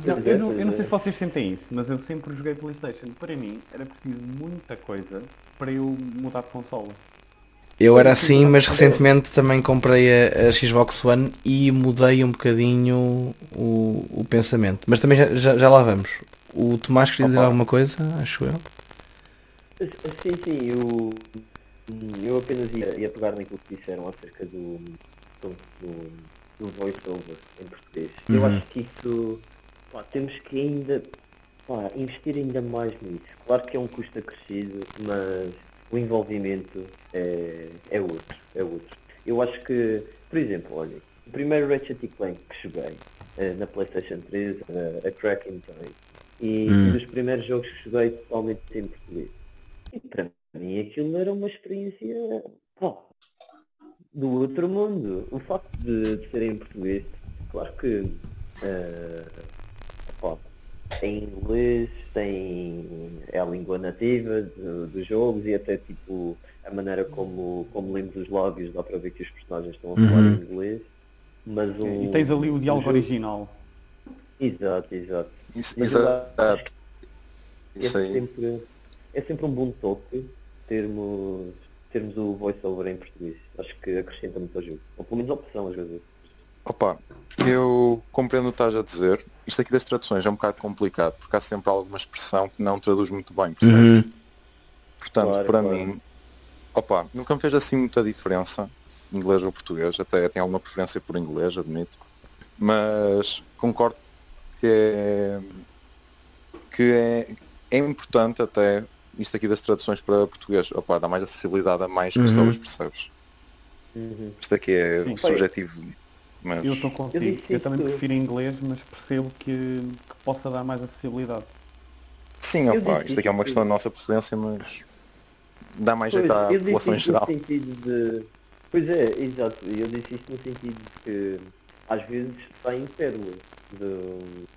Não, eu, não, eu não sei se vocês sentem isso, mas eu sempre joguei Playstation. Para mim era preciso muita coisa para eu mudar de console eu era assim, mas recentemente também comprei a, a Xbox One e mudei um bocadinho o, o pensamento. Mas também já, já, já lá vamos. O Tomás queria dizer Opa. alguma coisa, acho eu. sim, sim, eu, eu apenas ia, ia pegar naquilo que disseram acerca do, do, do, do voice-over em português. Eu Uhum. acho que isso, pá, temos que ainda, pá, investir ainda mais nisso. Claro que é um custo acrescido, mas o envolvimento é, é outro, é outro. Eu acho que, por exemplo, olha, o primeiro Ratchet Clank que joguei eh, na Playstation 3, eh, a Cracking Time, e Hum. um dos primeiros jogos que joguei totalmente em português. E para mim aquilo era uma experiência pá, do outro mundo. O facto de, de ser em português, claro que eh, pá, tem inglês, tem é a língua nativa do- dos jogos e até tipo a maneira como, como lemos os lábios, dá para ver que os personagens estão a falar Uhum. em inglês. Mas um, E tens ali o diálogo jogo- original. Exato, exato. Isso, exato. é Isso aí. sempre, é sempre um bom toque termos, termos o voice-over em português. Acho que acrescenta muito ao jogo. Ou pelo menos a opção às vezes. Opa, eu compreendo o que estás a dizer. Isto aqui das traduções é um bocado complicado, porque há sempre alguma expressão que não traduz muito bem, percebes? Uhum. Portanto, Claro, para claro. mim, opa, nunca me fez assim muita diferença, inglês ou português, até tenho alguma preferência por inglês, admito. Mas concordo que é, que é, é importante até isto aqui das traduções para português. Opa, dá mais acessibilidade a mais Uhum. pessoas, percebes? Uhum. Isto aqui é Sim. subjetivo. Mas Eu estou contigo. disse Eu, também isso. prefiro inglês, mas percebo que, que possa dar mais acessibilidade. sim, Eu opa, isto aqui é uma questão da nossa preferência, mas dá mais Pois, jeito à eu disse população em geral. sentido de. Pois é, exato. Eu disse isto no sentido de que às vezes saem pérolas de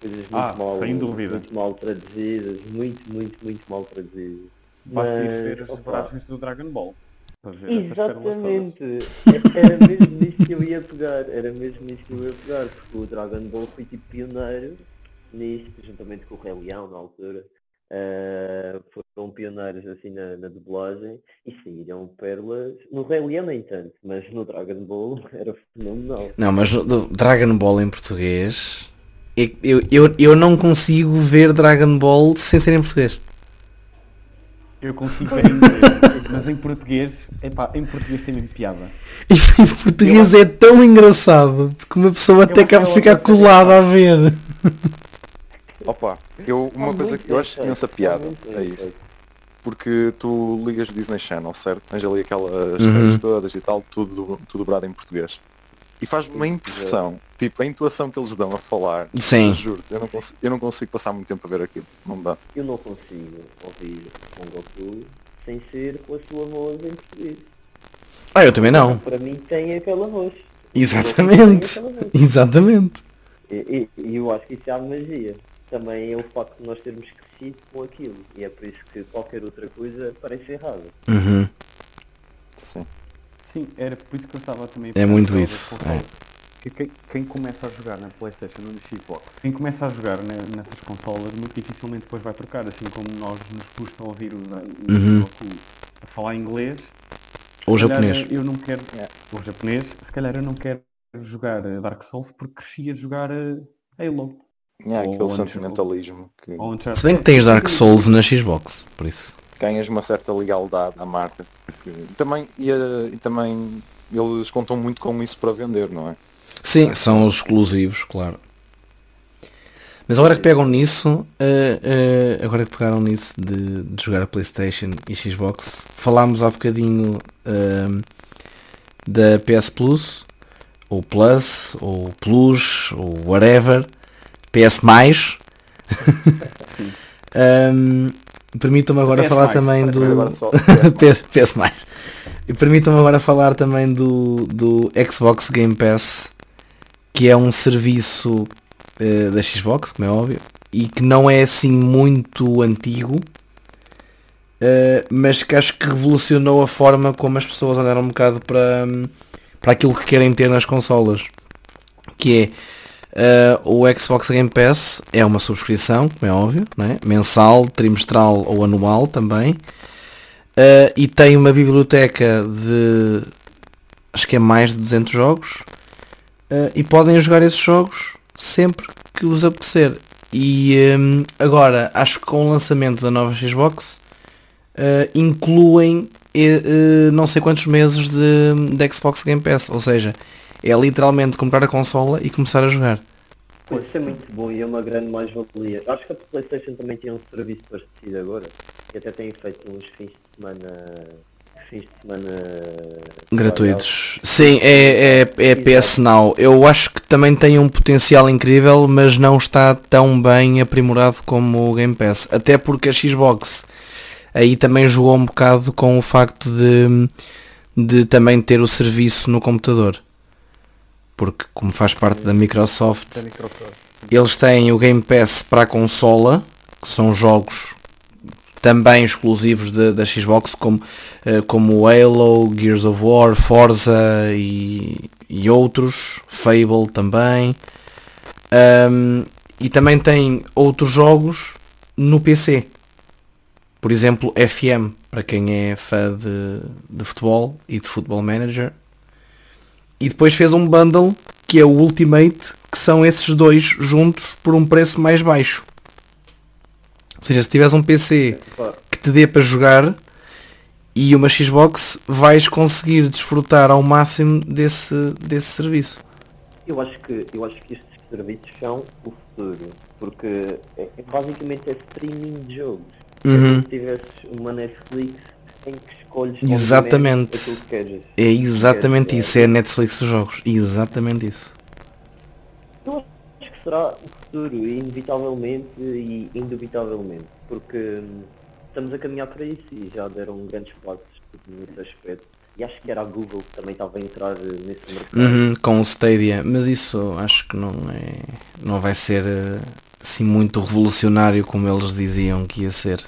coisas muito Ah, mal, sem dúvida. muito mal traduzidas, muito, muito, muito mal traduzidas. Basta ir Mas, ver as dobragens do Dragon Ball. Ver. Exatamente. Era mesmo nisso que eu ia pegar. Era mesmo nisso que eu ia pegar. Porque o Dragon Ball foi tipo pioneiro nisto, juntamente com o Rei Leão na altura. Ah, foram pioneiros assim na, na dublagem e saíram pérolas. No Rei Leão nem tanto, mas no Dragon Ball era fenomenal. Não, mas no- Dragon Ball em português. é Eu, eu, eu não consigo ver Dragon Ball sem ser em português. Eu consigo ver em inglês, mas em português, epá, em português tem mesmo piada. E em português é tão engraçado porque uma pessoa até Eu acaba de acho que ficar colada a ver. Opa, eu, uma Há coisa que eu acho imensa piada é isso. Porque tu ligas o Disney Channel, certo? Tens ali aquelas Uhum. séries todas e tal, tudo, tudo dobrado em português. E faz-me uma impressão, tipo, a intuação que eles dão a falar, Sim. eu juro-te, eu não, consigo, eu não consigo passar muito tempo a ver aquilo, não dá. Eu não consigo ouvir um Goku sem ser com a sua voz em português. Ah, eu também não. Para mim tem aquela voz. Exatamente. Exatamente. E, e- e eu acho que isso é a magia. Também é o facto de nós termos crescido com aquilo. E é por isso que qualquer outra coisa parece errada. Uhum. Sim. Sim, era por isso que eu estava também a É muito isso, é. Que quem, quem começa a jogar na Playstation ou no Xbox, quem começa a jogar ne- nessas consolas muito dificilmente depois vai trocar, assim como nós nos custa ouvir o, o Uhum. A falar inglês. Ou japonês. Eu não quero, É. ou japonês, se calhar eu não quero jogar eh, Dark Souls porque cresci a jogar eh, Halo. Ou aquele Uncharted. sentimentalismo que Ou. Se bem que tens Dark Souls na Xbox, por isso. Ganhas uma certa legalidade à marca. Porque também, e, eh, e também eles contam muito com isso para vender, não é? Sim, são os exclusivos, claro. Mas agora que pegam nisso, eh, eh, agora que pegaram nisso de, de jogar a Playstation e Xbox, falámos há bocadinho ehm, da PS Plus, ou Plus, ou Plus, ou whatever, PS Mais. Ehm, Permitam-me agora PS falar Mais, também do Agora só- PS, PS mais. E permitam-me agora falar também do, do Xbox Game Pass, que é um serviço eh, da Xbox, como é óbvio, e que não é assim muito antigo, eh, mas que acho que revolucionou a forma como as pessoas olharam um bocado para, hum, para aquilo que querem ter nas consolas. Que é eh, o Xbox Game Pass é uma subscrição, como é óbvio, não é? mensal, trimestral ou anual também. Uh, e tem uma biblioteca de acho que é mais de 200 jogos uh, e podem jogar esses jogos sempre que os apetecer e um, agora acho que com o lançamento da nova Xbox uh, incluem eh, não sei quantos meses de, de Xbox Game Pass ou seja é literalmente comprar a consola e começar a jogar Isso é muito bom e é uma grande mais-valia. Acho que a Playstation também tinha um serviço parecido agora. E até tem feito uns fins de semana. Fins de semana. gratuitos sim é, é, é PS Now eu acho que também tem um potencial incrível mas não está tão bem aprimorado como o Game Pass até porque a Xbox aí também jogou um bocado com o facto de, de também ter o serviço no computador porque como faz parte da Microsoft Da Microsoft. eles têm o Game Pass para a consola que são jogos também exclusivos da, da Xbox como, eh, como Halo, Gears of War, Forza e, e outros, Fable também. Ahm, e também tem outros jogos no PC. Por exemplo, FM, para quem é fã de, de futebol e de Football Manager. E depois fez um bundle que é o Ultimate, que são esses dois juntos por um preço mais baixo. Ou seja, se tiveres um PC Pá, que te dê para jogar e uma Xbox, vais conseguir desfrutar ao máximo desse, desse serviço. Eu acho que eu acho que estes serviços são o futuro. Porque é, é basicamente é streaming de jogos. É Uhum. se tivesses uma Netflix em que escolhes Exatamente. aquilo que queres. É exatamente É, isso, é a Netflix dos jogos. Exatamente isso. Eu acho que será o futuro, inevitavelmente e indubitavelmente, porque hum, estamos a caminhar para isso e já deram grandes passos nesse aspecto. E acho que era a Google que também estava a entrar eh, nesse mercado. Uhum, com o Stadia, mas isso acho que não é. não vai ser eh, assim muito revolucionário como eles diziam que ia ser.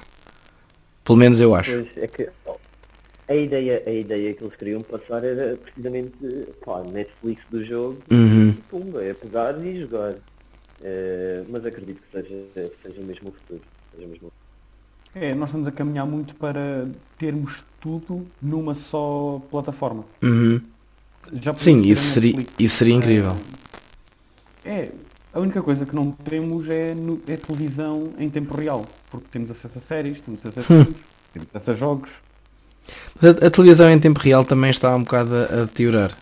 Pelo menos eu acho. Pois é que a ideia, a ideia que eles queriam passar era precisamente pá, Netflix do jogo Uhum. e pumba, é pegar e jogar. Eh, mas acredito que seja, seja mesmo o futuro. Seja mesmo É, nós estamos a caminhar muito para termos tudo numa só plataforma. Uhum. Já Sim, isso seria, isso seria incrível. É, a única coisa que não temos é, no- é televisão em tempo real, porque temos acesso a séries, temos acesso a filmes, temos acesso a jogos, A, a televisão em tempo real também está um bocado a, a deteriorar.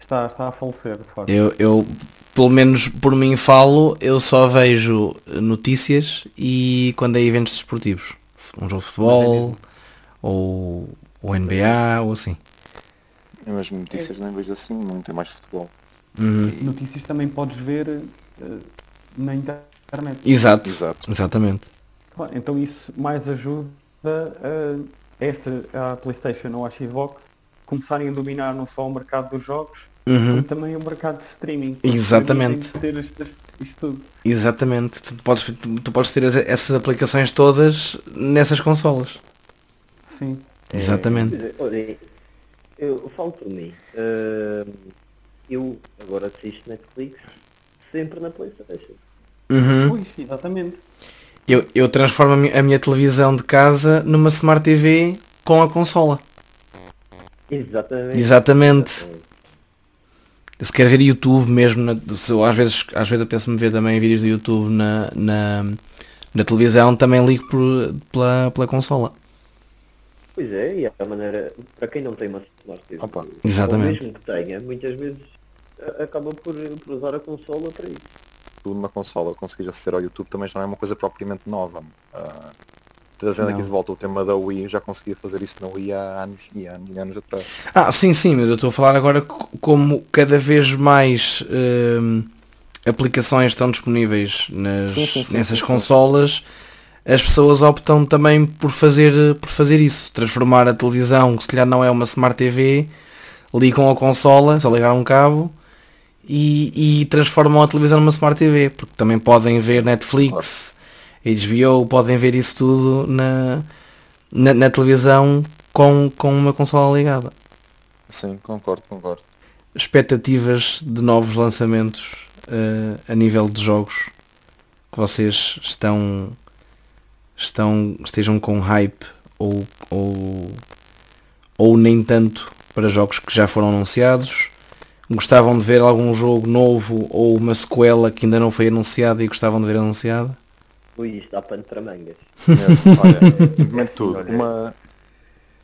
está, está a falecer, de facto. Eu, eu, pelo menos por mim falo, eu só vejo notícias e quando é eventos desportivos. Um jogo de futebol, ou o NBA, ou assim. Eu mesmo notícias nem vejo assim muito, é mais futebol. Uhum. Notícias também podes ver eh, na internet. Exato, Exato. exatamente. Então isso mais ajuda a esta, a Playstation ou a Xbox começarem a dominar não só o mercado dos jogos, Uhum. como também o mercado de streaming. Exatamente. Ter isto, isto tudo. Exatamente. Tu podes, tu, tu podes ter as- essas aplicações todas nessas consolas. Sim. Exatamente. Olhem, eu, eu falo por mim. Eu agora assisto Netflix sempre na Playstation. Uhum. Pois, exatamente. Eu, eu transformo a mi- a minha televisão de casa numa Smart TV com a consola. Exatamente. Exatamente. Se quer ver YouTube mesmo, na, se às vezes, às vezes apetece-me ver também vídeos do YouTube na, na, na televisão, também ligo por, pela, pela consola. Pois é, e é a maneira, para quem não tem uma Smart TV, Opa. Exatamente. ou mesmo que tenha, muitas vezes acaba por, por usar a consola para isso. Tu numa consola conseguires aceder ao YouTube também já não é uma coisa propriamente nova. Ah, trazendo aqui Não. de volta o tema da Wii, já conseguia fazer isso na Wii há anos e anos e anos atrás. Ah, sim, sim, mas eu estou a falar agora co- como cada vez mais hum, aplicações estão disponíveis nas, Sim, sim, sim, nessas consolas, as pessoas optam também por fazer, por fazer isso, transformar a televisão, que se calhar não é uma Smart TV, ligam a consola, só ligar um cabo e, e transformam a televisão numa Smart TV, porque também podem ver Netflix, HBO, podem ver isso tudo na, na, na televisão com, com uma consola ligada Sim, concordo, concordo. expectativas de novos lançamentos eh, a nível de jogos que vocês estão estão estejam com hype ou, ou ou nem tanto para jogos que já foram anunciados gostavam de ver algum jogo novo ou uma sequela que ainda não foi anunciada e gostavam de ver anunciada Ui, isto dá pano para mangas. Olha, primeiro de tudo, olha. uma.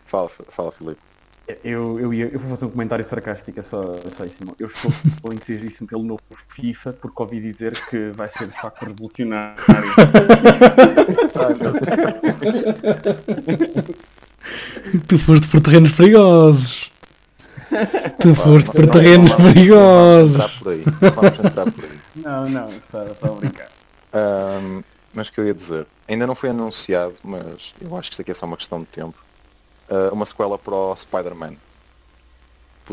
Fala, fala Filipe. Eu, eu, ia, eu vou fazer um comentário sarcástico, é só, é só isso. irmão. Eu estou estou entusiasmadíssimo pelo novo FIFA porque ouvi dizer que vai ser de facto revolucionário. tu foste por terrenos perigosos tu foste Não, terrenos perigosos Não vamos entrar por aí. Não vamos entrar por aí. Não, não, só, a brincar. Ahm, mas que eu ia dizer, ainda não foi anunciado, mas eu acho que isto aqui é só uma questão de tempo. ah, uma sequela para o Spider-Man.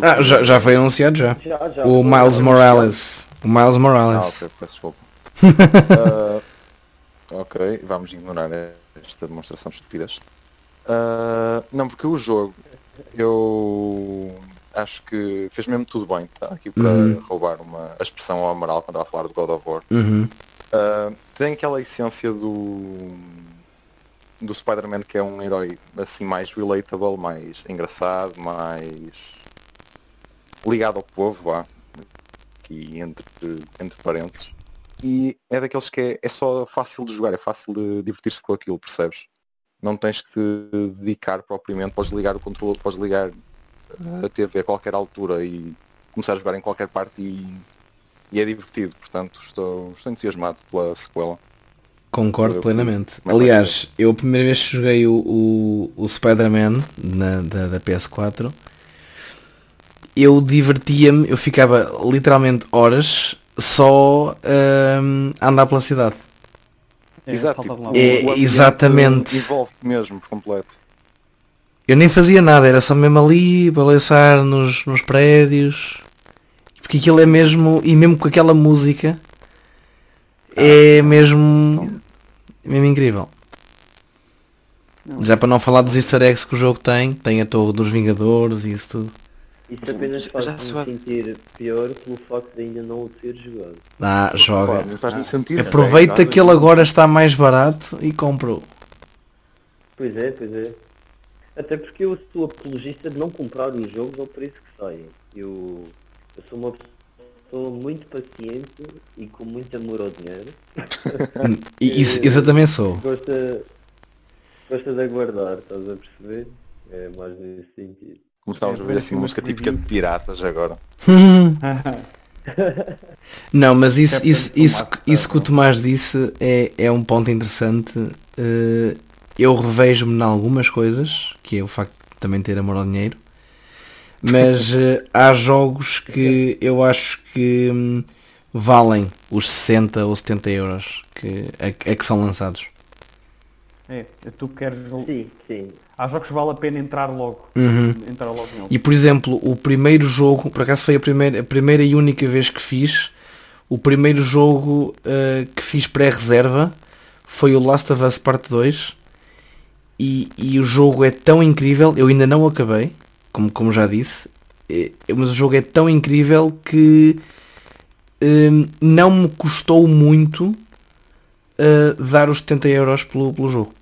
Ah, já, já foi anunciado já Já, já O Miles já. Morales. O Miles Ah, Morales. ok, peço desculpa. Ah, ok, vamos ignorar esta demonstração de estupidez. Ah, não, porque o jogo, eu acho que fez mesmo tudo bem, tá? Aqui para Uhum. roubar uma, expressão ao Amaral quando estava a falar do God of War. Uhum. Uh, tem aquela essência do do Spider-Man que é um herói assim mais relatable, mais engraçado, mais ligado ao povo, vá, aqui entre, entre parênteses. E é daqueles que é, é só fácil de jogar, é fácil de divertir-se com aquilo, percebes? Não tens que te dedicar propriamente, podes ligar o controle, podes ligar a TV a qualquer altura e começar a jogar em qualquer parte e e é divertido, portanto estou, estou entusiasmado pela sequela. Concordo Eu- plenamente. é vai Aliás, eu a primeira vez que joguei o, o, o Spider-Man da, da PS4, eu divertia-me, eu ficava literalmente horas só hum, a andar pela cidade. É, Exato, tipo, É, exatamente. Envolve mesmo por completo. Eu nem fazia nada, era só mesmo ali, balançar nos, nos prédios. Porque aquilo é mesmo, e mesmo com aquela música, é mesmo, é mesmo incrível. Não. Já para não falar dos easter eggs que o jogo tem, tem a torre dos Vingadores e isso tudo. Isso apenas faz-me vai- sentir pior pelo facto de ainda não o ter jogado. Ah, joga. sentido. Aproveita bem, que ele agora está mais barato e compra-o. Pois é, pois é. Até porque eu sou apologista de não comprar os jogos ao preço que saem. Eu, eu sou uma pessoa muito paciente e com muito amor ao dinheiro. E isso, isso eu também sou. Gosta, gosta de aguardar, estás a perceber? É mais nesse sentido. Começámos É, a ver assim música típica de piratas agora. Não, mas isso, isso, isso, isso que o tá, Tomás disse é, é um ponto interessante. Eh, eu revejo-me em algumas coisas, que é o facto de também ter amor ao dinheiro, mas eh, há jogos que eu acho que hum, valem os 60 ou 70 euros que, a, a que são lançados. É, tu queres. Sim, sim. Há jogos que vale a pena entrar logo. Uhum. Entrar logo. E por exemplo, o primeiro jogo, por acaso foi a primeira, a primeira e única vez que fiz, o primeiro jogo eh, que fiz pré-reserva foi o Last of Us Part 2 e, e o jogo é tão incrível, eu ainda não acabei, como, como já disse, mas o jogo é tão incrível que hum, não me custou muito eh, dar os 70 euros pelo, pelo jogo.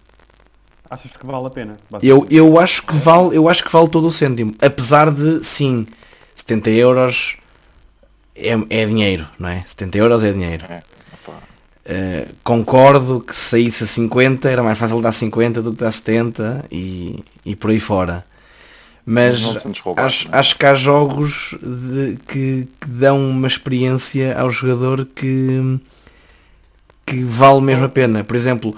Achas que vale a pena? Eu, eu acho que vale, eu acho que vale todo o cêntimo. Apesar de, sim, 70 euros é, é dinheiro, não é? 70 euros é dinheiro. É, Eh, concordo que se saísse a 50 era mais fácil dar 50 do que dar 70 e, e por aí fora. Mas acho, não é? acho que há jogos de- que, que dão uma experiência ao jogador que, que vale mesmo a pena. Por exemplo,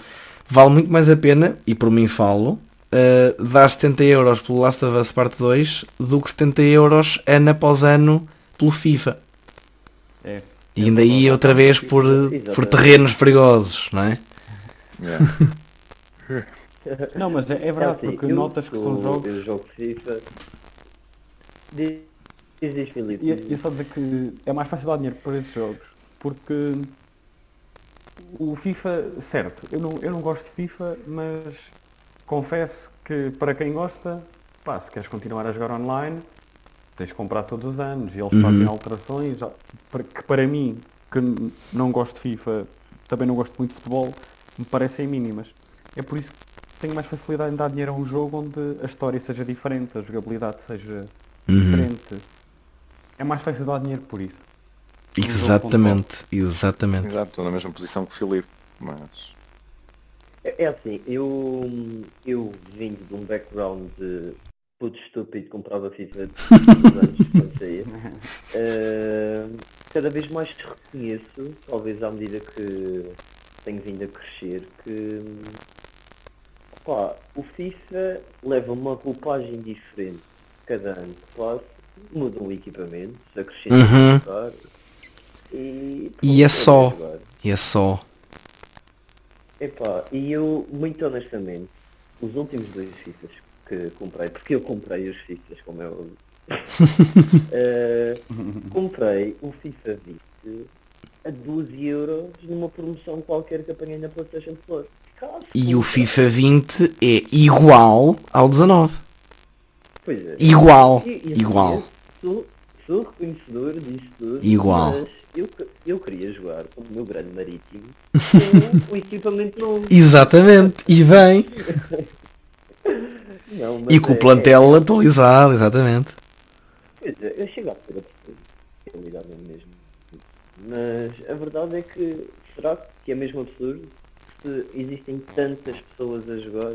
vale muito mais a pena, e por mim falo, uh, dar 70 euros pelo Last of Us Part 2 do que 70 euros ano após ano pelo FIFA. É. E ainda aí outra vez por, por terrenos perigosos, não é? Yeah. Não, mas é, é É verdade, assim, porque eu notas que são jogos. Eu jogo FIFA. Diz, diz, Filipe. E e só dizer que é mais fácil dar dinheiro por esses jogos. Porque o FIFA, certo, eu não, eu não gosto de FIFA, mas confesso que para quem gosta, pá, se queres continuar a jogar online, tens de comprar todos os anos e eles Uhum. fazem alterações que para mim, que não gosto de FIFA, também não gosto muito de futebol, me parecem mínimas. É por isso que tenho mais facilidade em dar dinheiro a um jogo onde a história seja diferente, a jogabilidade seja Uhum. diferente. É mais fácil dar dinheiro por isso. Um Exatamente, exatamente. Exato, estou na mesma posição que o Filipe, mas É, é assim, eu, eu vindo de um background de puto estúpido, comprava FIFA todos os anos quando saía. eh, cada vez mais te reconheço, talvez à medida que tenho vindo a crescer, que pá, o FIFA leva uma roupagem diferente cada ano que passa, mudam equipamento, acrescentam Uhum. jogar e, E é pronto, só. jogar. E é só. Epá, e eu, muito honestamente, os últimos dois FIFAs que comprei, porque eu comprei os FIFAs, como é óbvio, eh, comprei o FIFA 20 a 12 euros numa promoção qualquer que apanhei na Playstation Plus. Caso E o FIFA 20 é igual ao 19. Pois é. Igual. E- e Igual. Sou, sou reconhecedor disso tudo. Igual. Mas eu, eu queria jogar com o meu grande marítimo com o equipamento novo. Exatamente. E bem. Não, E com é- o plantel atualizado, exatamente. Pois é, eu chego a ser absurdo. Realidade é mesmo. Mas a verdade é que será que é mesmo absurdo? Se existem tantas pessoas a jogar,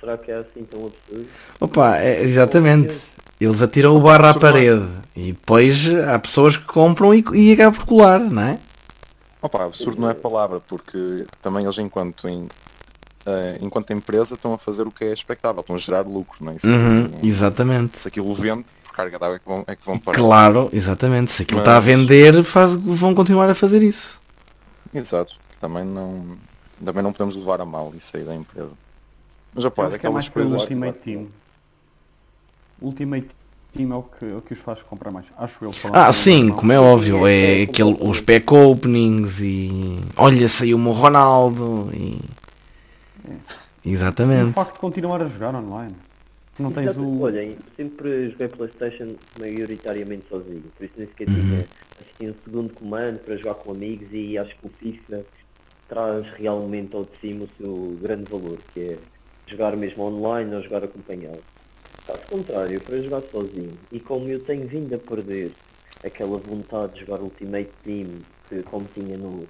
será que é assim tão absurdo? Opa, é, exatamente. Eles atiram o barra à parede. E depois há pessoas que compram e, e acabam por colar, não é? Opa, absurdo não é palavra, porque também eles enquanto em, eh, enquanto empresa estão a fazer o que é expectável, estão a gerar lucro, não é? Isso, Uhum, não- exatamente. se aquilo vende, por carga d'água é que vão, é que vão parar. Claro, exatamente. Se aquilo Mas- está a vender, faz- vão continuar a fazer isso. Exato. Também não. Também não podemos levar a mal isso aí da empresa. Mas opá, acho que é mais pelo. Ultimate Team. Ultimate Team é o que, é o que os faz comprar mais. Acho eu. Ah, sim, como é óbvio, é aquele, os pack openings e olha, saiu-me o Ronaldo e. E o Exatamente. facto de continuar a jogar online. Não tens Exato. o. Olhem, sempre joguei Playstation maioritariamente sozinho, por isso nem sequer Uhum. tinha assim, um segundo comando para jogar com amigos e acho que o FIFA traz realmente ao de cima o seu grande valor, que é jogar mesmo online ou jogar acompanhado. Caso contrário, para jogar sozinho, e como eu tenho vindo a perder aquela vontade de jogar Ultimate Team, que como tinha no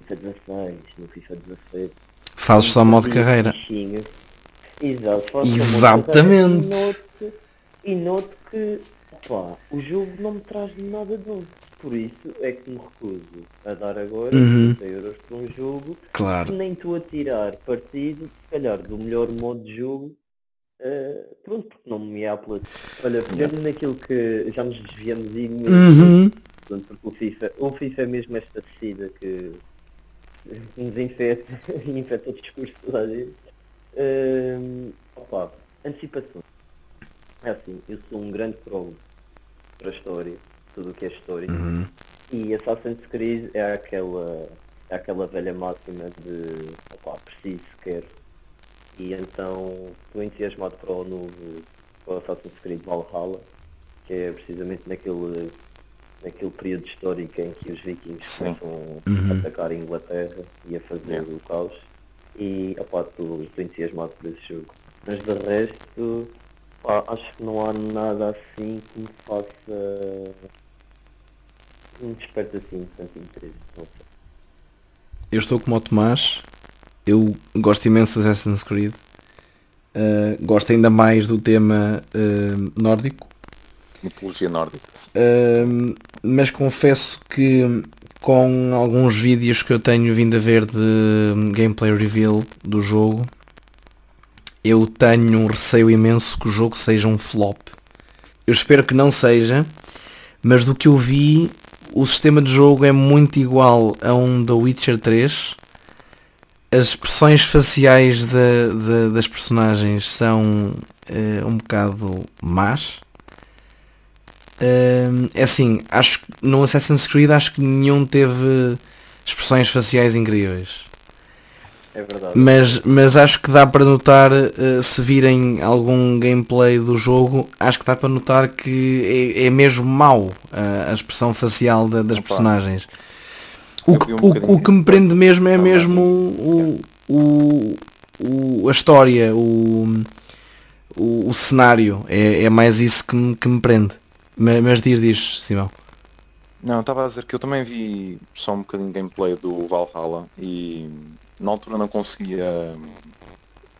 FIFA 16, no FIFA 17, Fazes só modo carreira. Exato, Exatamente. carreira E noto, e noto que pá, o jogo não me traz nada de novo. Por isso é que me recuso a dar agora Uhum. 30 euros por um jogo que Claro. nem estou a tirar partido, se calhar, do melhor modo de jogo. eh, pronto, porque não me apela. Olha, pegando naquilo que já nos desviamos imenso, Uhum. Portanto, porque o FIFA, o FIFA é mesmo esta descida que nos infeta, infeta o discurso toda a gente. Hum, opa, antecipação. É assim, eu sou um grande pro para a história, tudo o que é história. Uhum. E Assassin's Creed é aquela, é aquela velha máxima de opa, preciso, quero. E então estou entusiasmado para o novo para o Assassin's Creed Valhalla, que é precisamente naquele, naquele período histórico em que os vikings Sim. começam a atacar a Inglaterra e a fazer o caos. E opá, estou entusiasmado por esse jogo. Mas de resto, pá, acho que não há nada assim que me faça um desperto assim tanto interesse. Eu estou como o Tomás. Eu gosto imenso de Assassin's Creed. Uh, gosto ainda mais do tema uh, nórdico. Mitologia nórdica. Um, mas confesso que com alguns vídeos que eu tenho vindo a ver de gameplay reveal do jogo, eu tenho um receio imenso que o jogo seja um flop. Eu espero que não seja, mas do que eu vi, o sistema de jogo é muito igual a um The Witcher 3. As expressões faciais da- da- das personagens são eh, um bocado más. Hum, é assim, acho que no Assassin's Creed acho que nenhum teve expressões faciais incríveis. É verdade. Mas, mas acho que dá para notar, eh, se virem algum gameplay do jogo, acho que dá para notar que é, é mesmo mau a, a expressão facial da- das Opa. personagens. O Eu que, um o, o que me de prende mesmo é também. mesmo o, o, o- a história, o, o, o cenário. É, é mais isso que me, que me prende. Mas, mas diz, diz, Simão. Não, estava a dizer que eu também vi só um bocadinho de gameplay do Valhalla e na altura não conseguia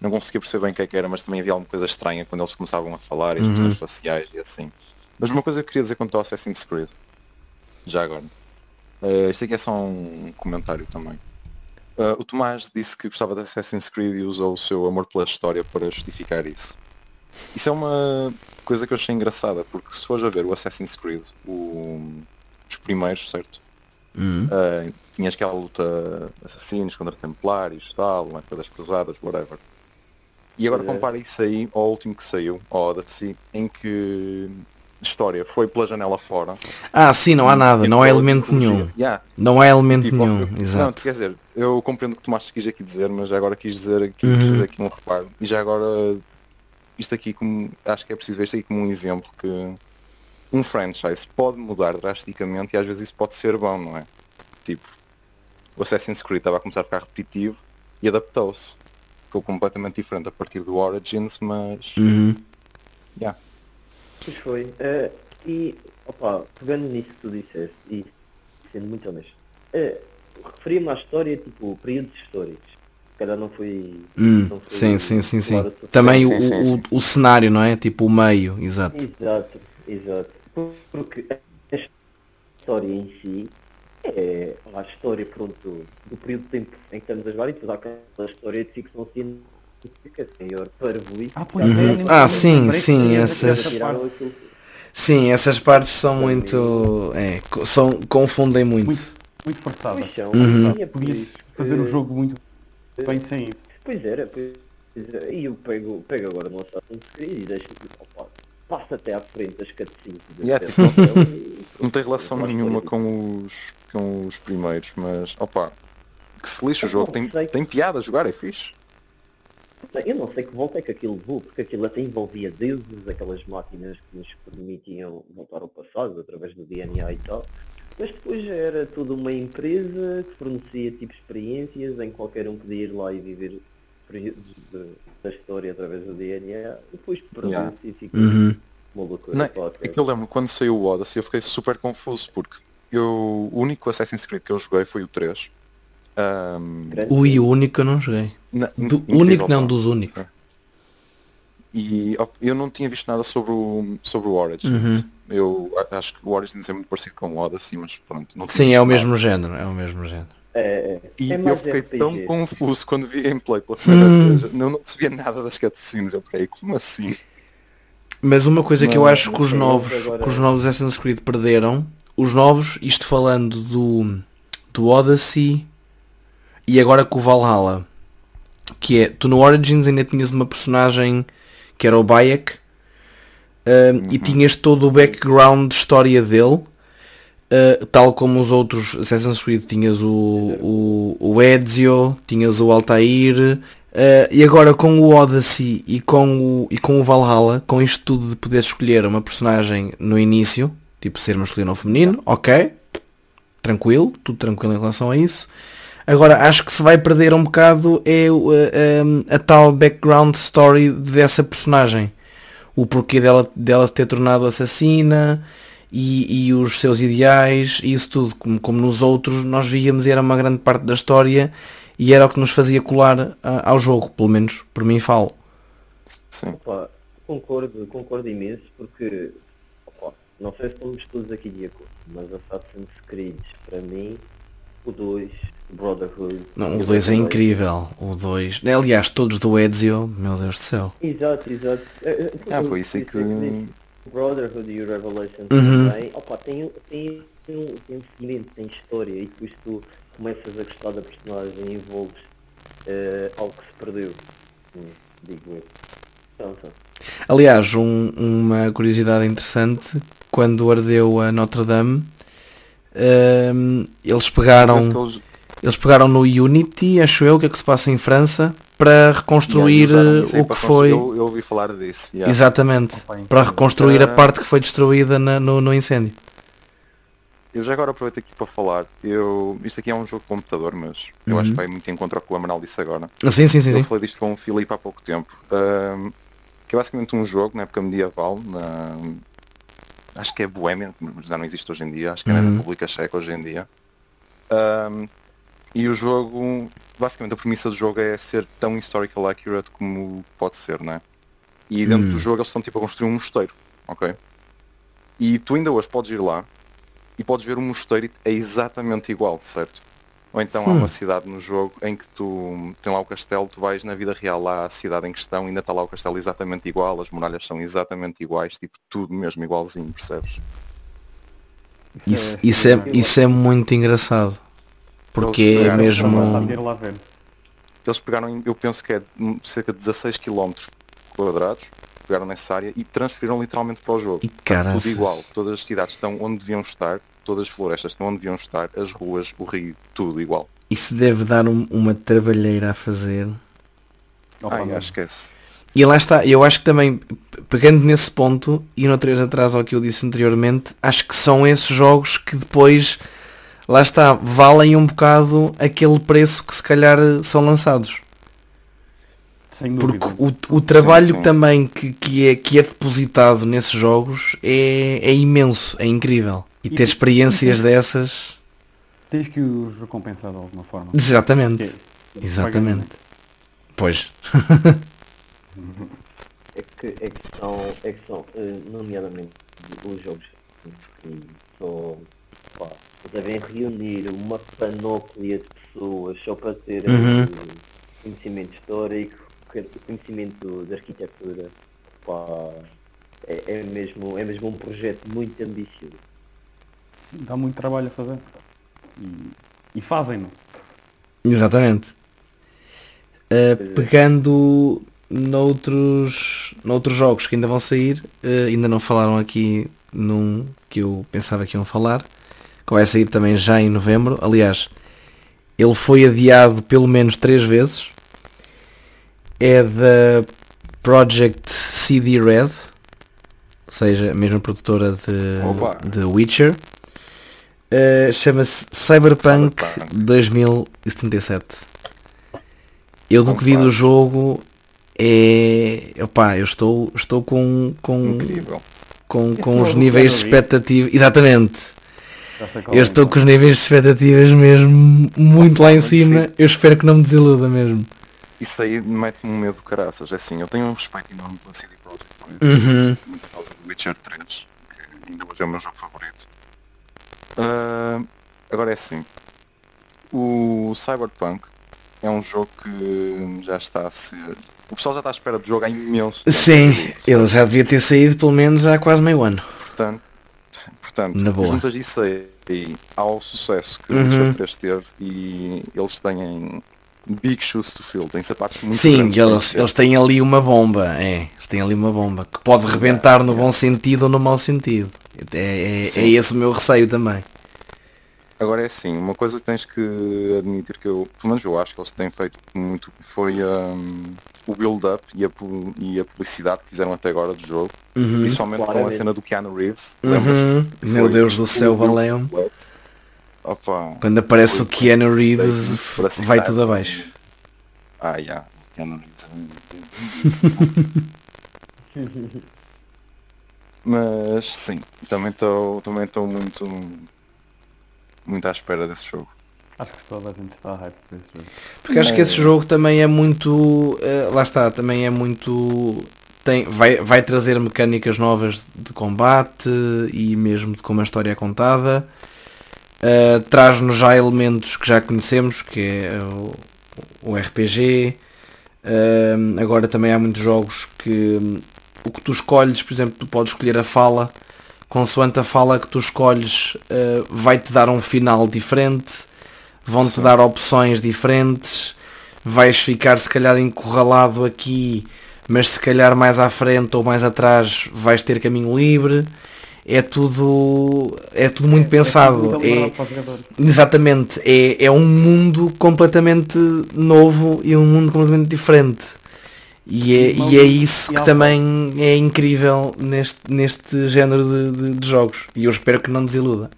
não conseguia perceber bem o que é que era, mas também havia alguma coisa estranha quando eles começavam a falar e as Uhum. expressões faciais e assim. Mas uma coisa que eu queria dizer quanto ao Assassin's Creed, já agora. Eh, isto aqui é só um comentário também. Eh, o Tomás disse que gostava de Assassin's Creed e usou o seu amor pela história para justificar isso. Isso é uma coisa que eu achei engraçada, porque se fores a ver o Assassin's Creed, o- os primeiros, certo? Ah, tinhas aquela luta assassinos contra templários, tal, na época das cruzadas, whatever. E agora é. compara isso aí ao último que saiu, ao Odyssey, em que história foi pela janela fora. Ah, sim, não há nada, não há elemento nenhum. Yeah, Não há elemento tipo, nenhum, eu- Não, exato. quer dizer, eu compreendo o que Tomás quis aqui dizer, mas agora quis dizer aqui, quis Uhum. dizer aqui um reparo. E já agora, isto aqui como, acho que é preciso ver isto aqui como um exemplo que um franchise pode mudar drasticamente e às vezes isso pode ser bom, não é? Tipo, o Assassin's Creed estava a começar a ficar repetitivo e adaptou-se. Ficou completamente diferente a partir do Origins, mas Uhum. yeah. Pois foi. Eh, e, opa, pegando nisso que tu disseste, e sendo muito honesto, eh, referia-me à história, tipo, períodos históricos. Se calhar não foi. Hum, não foi sim, sim, sim, sim. Também Sim, o, sim, o- sim. o cenário, não é? Tipo o meio, exato. Exato, exato. Porque a história em si é a história, pronto, do período de tempo em que estamos a jogar e depois há aquela história de ficção científica, senhor parvoíce. Ah, pois Uhum. Ah, nem sim, sim, essas-. Sim, essas partes são muito. É, são, confundem muito. Muito, muito forçada. Pois são, Uhum. é isso fazer o que- jogo muito bem sem isso. Pois era, pois era. E eu pego, pego agora no Assassin's Creed e deixo opa, passa até à frente das cutscenes. Yeah, tipo, e- Não tem relação nenhuma com os, com os primeiros, mas opa, que se lixa o jogo, tem, sei. tem piada a jogar, é fixe. Eu não sei que volta é que aquilo levou, porque aquilo até envolvia deuses, aquelas máquinas que nos permitiam voltar ao passado através do DNA e tal. Mas depois era toda uma empresa que fornecia tipo experiências em que qualquer um podia ir lá e viver períodos de- da história através do DNA e depois perdeu-se Yeah. e ficou Uhum. uma loucura Não, é que eu lembro quando saiu o Odyssey eu fiquei super confuso porque eu, o único Assassin's Creed que eu joguei foi o 3. Ahm, Grande O e o único eu não joguei. na- Do único não, dos únicos. E eu não tinha visto nada sobre o, sobre o Origins. Uhum. Eu acho que o Origins é muito parecido com o Odyssey, mas pronto. Não Sim, é o visto nada. mesmo género, é o mesmo género. É. E é eu fiquei RPG. tão confuso quando vi gameplay pela primeira Hum. vez. Eu não percebia nada das cutscenes. Eu falei, como assim? Mas uma coisa que eu acho que os novos, agora- que os novos Assassin's Creed perderam, os novos, isto falando do, do Odyssey e agora com o Valhalla, que é, tu no Origins ainda tinhas uma personagem que era o Bayek um, e tinhas todo o background de história dele, uh, tal como os outros Assassin's Creed, tinhas o, o, o Ezio, tinhas o Altair, Uh, e agora com o Odyssey e com o, e com o Valhalla, com isto tudo de poder escolher uma personagem no início, tipo ser masculino ou feminino, ok, tranquilo, tudo tranquilo em relação a isso. Agora acho que se vai perder um bocado é a, a- a tal background story dessa personagem. O porquê dela, dela se ter tornado assassina e, e os seus ideais e isso tudo, como, como nos outros nós víamos e era uma grande parte da história e era o que nos fazia colar ao jogo, pelo menos por mim falo. Sim. Opa, concordo, concordo imenso porque opa, não sei se estamos todos aqui de acordo, mas Assassin's Creed para mim, o 2, Brotherhood. Não, o 2 é incrível, o 2. Aliás, todos do Ezio, meu Deus do céu. Exato, exato. É, é, Ah, foi isso é que. Brotherhood e o Revelation Uhum. também, opa, tem, tem, tem, um, tem um seguimento, tem história e depois tu começas a gostar da personagem e envolves eh, algo que se perdeu. Hum, digo eu. Então, então. Aliás, um- uma curiosidade interessante, quando ardeu a Notre Dame, ahm, eles pegaram eles- eles pegaram no Unity, acho eu, que é que se passa em França, para reconstruir Yeah, eh, o que foi. Eu, eu ouvi falar disso. yeah. Exatamente. Opa, Para reconstruir a parte que foi destruída na- no, no incêndio. Eu já agora aproveito aqui para falar. Eu, isto aqui é um jogo de computador, mas eu Uhum. acho que vai muito em contra o que o Amaral disse agora. Ah, Sim, sim, sim, eu sim. falei disto com o Filipe há pouco tempo. Ahm, que é basicamente um jogo na época medieval, na, acho que é Boêmia, mas já não existe hoje em dia, acho que é Uhum. na República Checa hoje em dia. Ahm, e o jogo, basicamente a premissa do jogo é ser tão historical accurate como pode ser, né? E dentro Hum. do jogo eles estão tipo a construir um mosteiro, ok? E tu ainda hoje podes ir lá e podes ver um mosteiro e é exatamente igual, certo? Ou então há Hum. uma cidade no jogo em que tu tem lá o castelo, tu vais na vida real lá à cidade em questão, ainda está lá o castelo exatamente igual, as muralhas são exatamente iguais, tipo tudo mesmo igualzinho, percebes? Isso, isso, é, extraordinário. isso é muito engraçado. Porque é mesmo. Eles pegaram, eu penso que é cerca de 16 km quadrados, pegaram nessa área e transferiram literalmente para o jogo. E caraças. tudo igual, todas as cidades estão onde deviam estar, todas as florestas estão onde deviam estar, as ruas, o rio, tudo igual. Isso deve dar um- uma trabalheira a fazer. Ai, é esse. E lá está, eu acho que também, pegando nesse ponto, e no 3 atrás ao que eu disse anteriormente, acho que são esses jogos que depois, lá está, valem um bocado aquele preço que se calhar são lançados. Porque o, o trabalho sim. também que, que, é, que é depositado nesses jogos é, é imenso, é incrível. E E ter experiências dessas. Tens que os recompensar de alguma forma. Exatamente. É- Exatamente. Pois. É que, é que são, é que são eh, nomeadamente os jogos que só pá, devem reunir uma panóplia de pessoas só para ter Uhum. eh, conhecimento histórico, conhecimento de arquitetura. Pá, é, é, mesmo, é mesmo um projeto muito ambicioso. Sim, dá muito trabalho a fazer. E, e fazem-no. Exatamente. Uh, pegando noutros, noutros jogos que ainda vão sair, uh, ainda não falaram aqui num que eu pensava que iam falar, que vai sair também já em novembro. Aliás, ele foi adiado pelo menos três vezes. É da Project CD Red, ou seja, a mesma produtora de, de Witcher. Uh, Chama-se Cyberpunk, Cyberpunk 2077. Eu do que vi do jogo é. Opá, eu estou, estou com. com com, com os níveis de expectativa. Exatamente. Eu estou com os níveis de expectativas mesmo muito lá em cima. Eu espero que não me desiluda mesmo. Isso aí mete-me um medo do caraças. É assim, eu tenho um respeito enorme pela CD Projekt uhum. por causa do Witcher 3, que ainda hoje é o meu jogo favorito. Uh, agora é assim. O Cyberpunk é um jogo que já está a ser. O pessoal já está à espera do jogo há imenso tempo. Sim, ele já devia ter saído pelo menos há quase meio ano. Portanto, portanto Na boa. juntas isso aí ao sucesso que uhum. o Witcher 3 teve e eles têm big shoes to fill, têm sapatos muito Sim, eles, eles têm ali uma bomba, é, eles têm ali uma bomba que pode rebentar no bom sentido ou no mau sentido. É, é, é esse o meu receio também. Agora é assim, uma coisa que tens que admitir que eu, pelo menos eu acho que eles têm feito muito, foi um, o build-up e a, e a publicidade que fizeram até agora do jogo. Uhum. Principalmente com a cena do Keanu Reeves. Uhum. Meu Deus do céu, Baleão. Quando aparece o Keanu Reeves, vai tudo abaixo. Ah, já. Yeah. Keanu Reeves. Mas sim, também estou também muito muito à espera desse jogo. Acho que toda a gente está hype desse jogo. Porque acho que esse jogo também é muito. Uh, lá está, também é muito. Tem, vai, vai trazer mecânicas novas de combate e mesmo de como a história é contada. Uh, Traz-nos já elementos que já conhecemos, que é o, o RPG. Uh, agora também há muitos jogos que um, o que tu escolhes, por exemplo, tu podes escolher a fala consoante a fala que tu escolhes, uh, vai-te dar um final diferente, vão-te dar opções diferentes, vais ficar se calhar encurralado aqui, mas se calhar mais à frente ou mais atrás vais ter caminho livre. É tudo, é tudo muito é, pensado. É, exatamente, é, é um mundo completamente novo e um mundo completamente diferente. E é, e é isso que também é incrível neste, neste género de, de, de, jogos. E eu espero que não desiluda.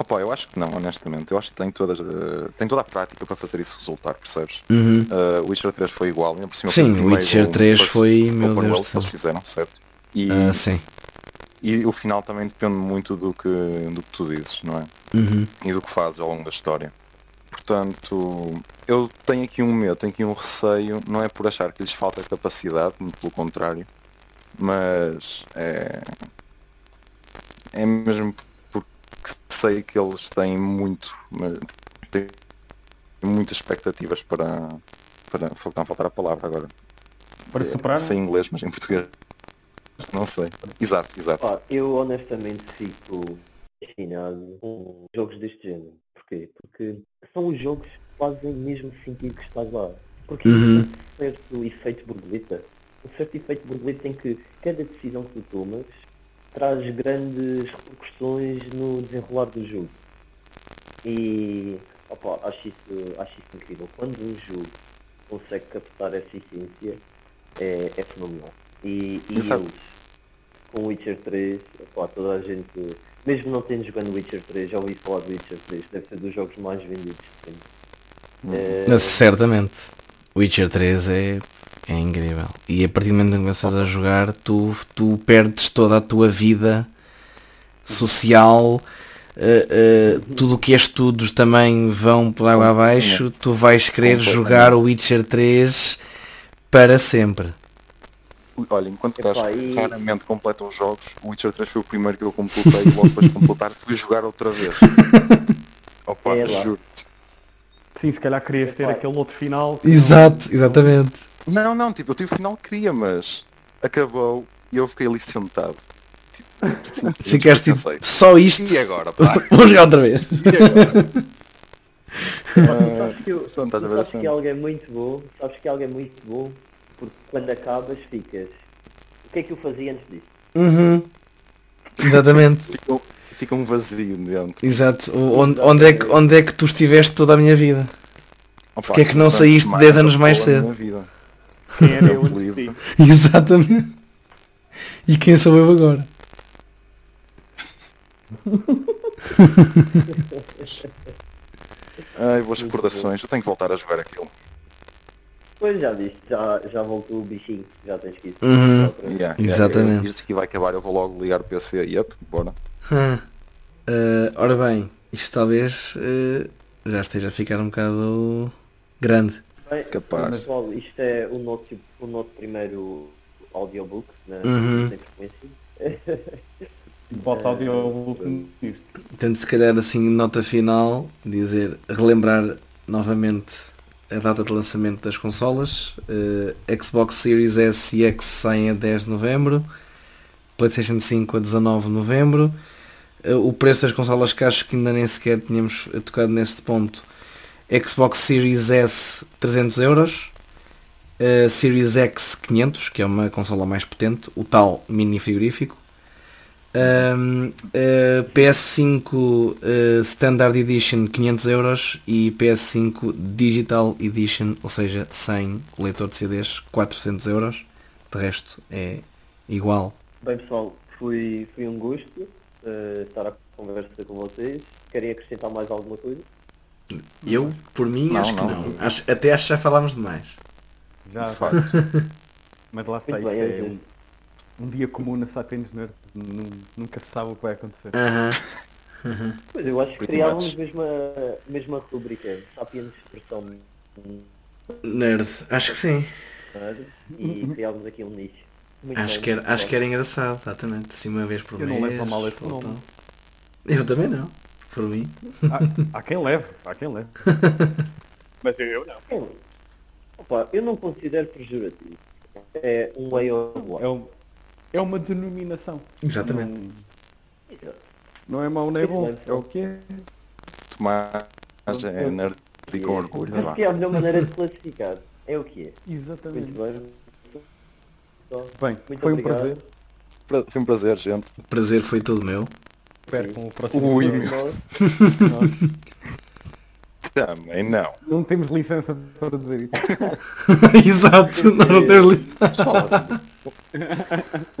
Opa, eu acho que não, honestamente. Eu acho que tem, todas, uh, tem toda a prática para fazer isso resultar, percebes? Uhum. Uh, Witcher 3 foi igual. Por cima sim, o Witcher 3 foi, meu Deus World que eles fizeram, certo? E, uh, sim. e o final também depende muito do que, do que tu dizes, não é? Uhum. E do que fazes ao longo da história. Portanto, eu tenho aqui um medo, tenho aqui um receio, não é por achar que lhes falta capacidade, muito pelo contrário, mas é, é mesmo porque sei que eles têm muito, têm muitas expectativas para, para não faltar a palavra agora. Para é, superar? Sem inglês, mas em português. Não sei. Exato, exato. Ah, eu honestamente fico fascinado com jogos deste género. Porquê? Porque são os jogos que fazem mesmo sentido que estás lá. Porque uhum. um certo efeito borboleta. Um certo efeito borboleta em que cada decisão que tu tomas traz grandes repercussões no desenrolar do jogo. E opa, acho, isso, acho isso incrível. Quando um jogo consegue captar essa essência é, é fenomenal. E, e eles com Witcher 3, opa, toda a gente mesmo não tendo jogado Witcher 3, já ouvi falar do Witcher 3, deve ser dos jogos mais vendidos sempre. Hum. É... Certamente. Witcher 3 é, é incrível. E a partir do momento em que começas a jogar, tu, tu perdes toda a tua vida social. Uh, uh, tudo o que é estudos também vão por água abaixo, tu vais querer jogar o Witcher 3 para sempre olha, enquanto estás e... raramente completa os jogos, o Witcher 3 foi o primeiro que eu completei e logo depois de completar fui jogar outra vez. Opa, é juro-te. Sim, se calhar querias ter aquele outro final. Exato, não... exatamente. Não, não, tipo, eu tive o final que queria, mas acabou e eu fiquei ali sentado. Tipo, Ficaste tipo, só isto. E agora, pá? Vou jogar outra vez. E agora? Sabes que, eu- Portanto, estás a ver sabes assim. que algo é muito bom, sabes que algo é muito bom, porque quando acabas ficas. O que é que eu fazia antes disso? Uhum. Exatamente. Fica, um- fica um vazio dentro. Exato. O- Onde, onde, é que, onde é que tu estiveste toda a minha vida? Opa, Porquê é que não saíste semanas 10 anos mais cedo? Quem era eu antes de livre. ti? Exatamente. E quem sou eu agora? Ai, boas recordações. Eu tenho que voltar a jogar aquilo. Pois já viste, já, já voltou o bichinho, já tens que ir. Uhum. Yeah, Exatamente. Isto aqui vai acabar, eu vou logo ligar o PC. Yep, bora. Hum. Eh, ora bem, isto talvez eh, já esteja a ficar um bocado grande. Bem, Capaz. Pessoal, isto é o nosso, o nosso primeiro audiobook na Uhum. na frequência. Bota audiobook nisto. Portanto, se calhar assim, nota final, dizer, relembrar novamente a data de lançamento das consolas. Eh, Xbox Series S e X saem a 10 de novembro, PlayStation 5 a 19 de novembro. Eh, o preço das consolas que acho que ainda nem sequer tínhamos tocado neste ponto. Xbox Series S 300 euros. eh, Series X 500, que é uma consola mais potente, o tal mini frigorífico. Eh, PS5 eh, Standard Edition 500 euros e PS5 Digital Edition, ou seja, sem leitor de CDs 400 euros. De resto é igual. Bem pessoal, foi, foi um gosto eh, estar a conversa com vocês. Querem acrescentar mais alguma coisa? Eu, por mim, Não, acho que não. não. Acho- até acho que já falámos demais. Já, De facto. mas lá está, isto é um, um dia comum na Sapiens Nerd. Nu- Nunca se sabe o que vai acontecer. Aham. Pois eu acho que criávamos mesmo a mesma rubrica, Sapiens Expressão Nerd, acho que sim. e criávamos aqui um nicho. Muito Acho bem, que, era, acho que era engraçado, exatamente. Assim uma vez por Eu mês. não levo a mal nome. tal. Eu também não. Por mim. Há, há quem leve, há quem leve. Mas eu, eu não. Eu, opa, eu não considero pejorativo. É um way of life. É, um, é uma denominação. Exatamente. Não, não é mau nem bom. É o que é. Tomás é nerd e com orgulho. Acho que é a melhor maneira de classificar. É o que é. Exatamente. Muito bem. Bem, Muito foi um obrigado. prazer. Pra- Foi um prazer, gente. O prazer foi todo meu. Espero que no próximo Ui, meu. Também não. não temos licença para dizer isso. Exato, nós não temos li- Fala.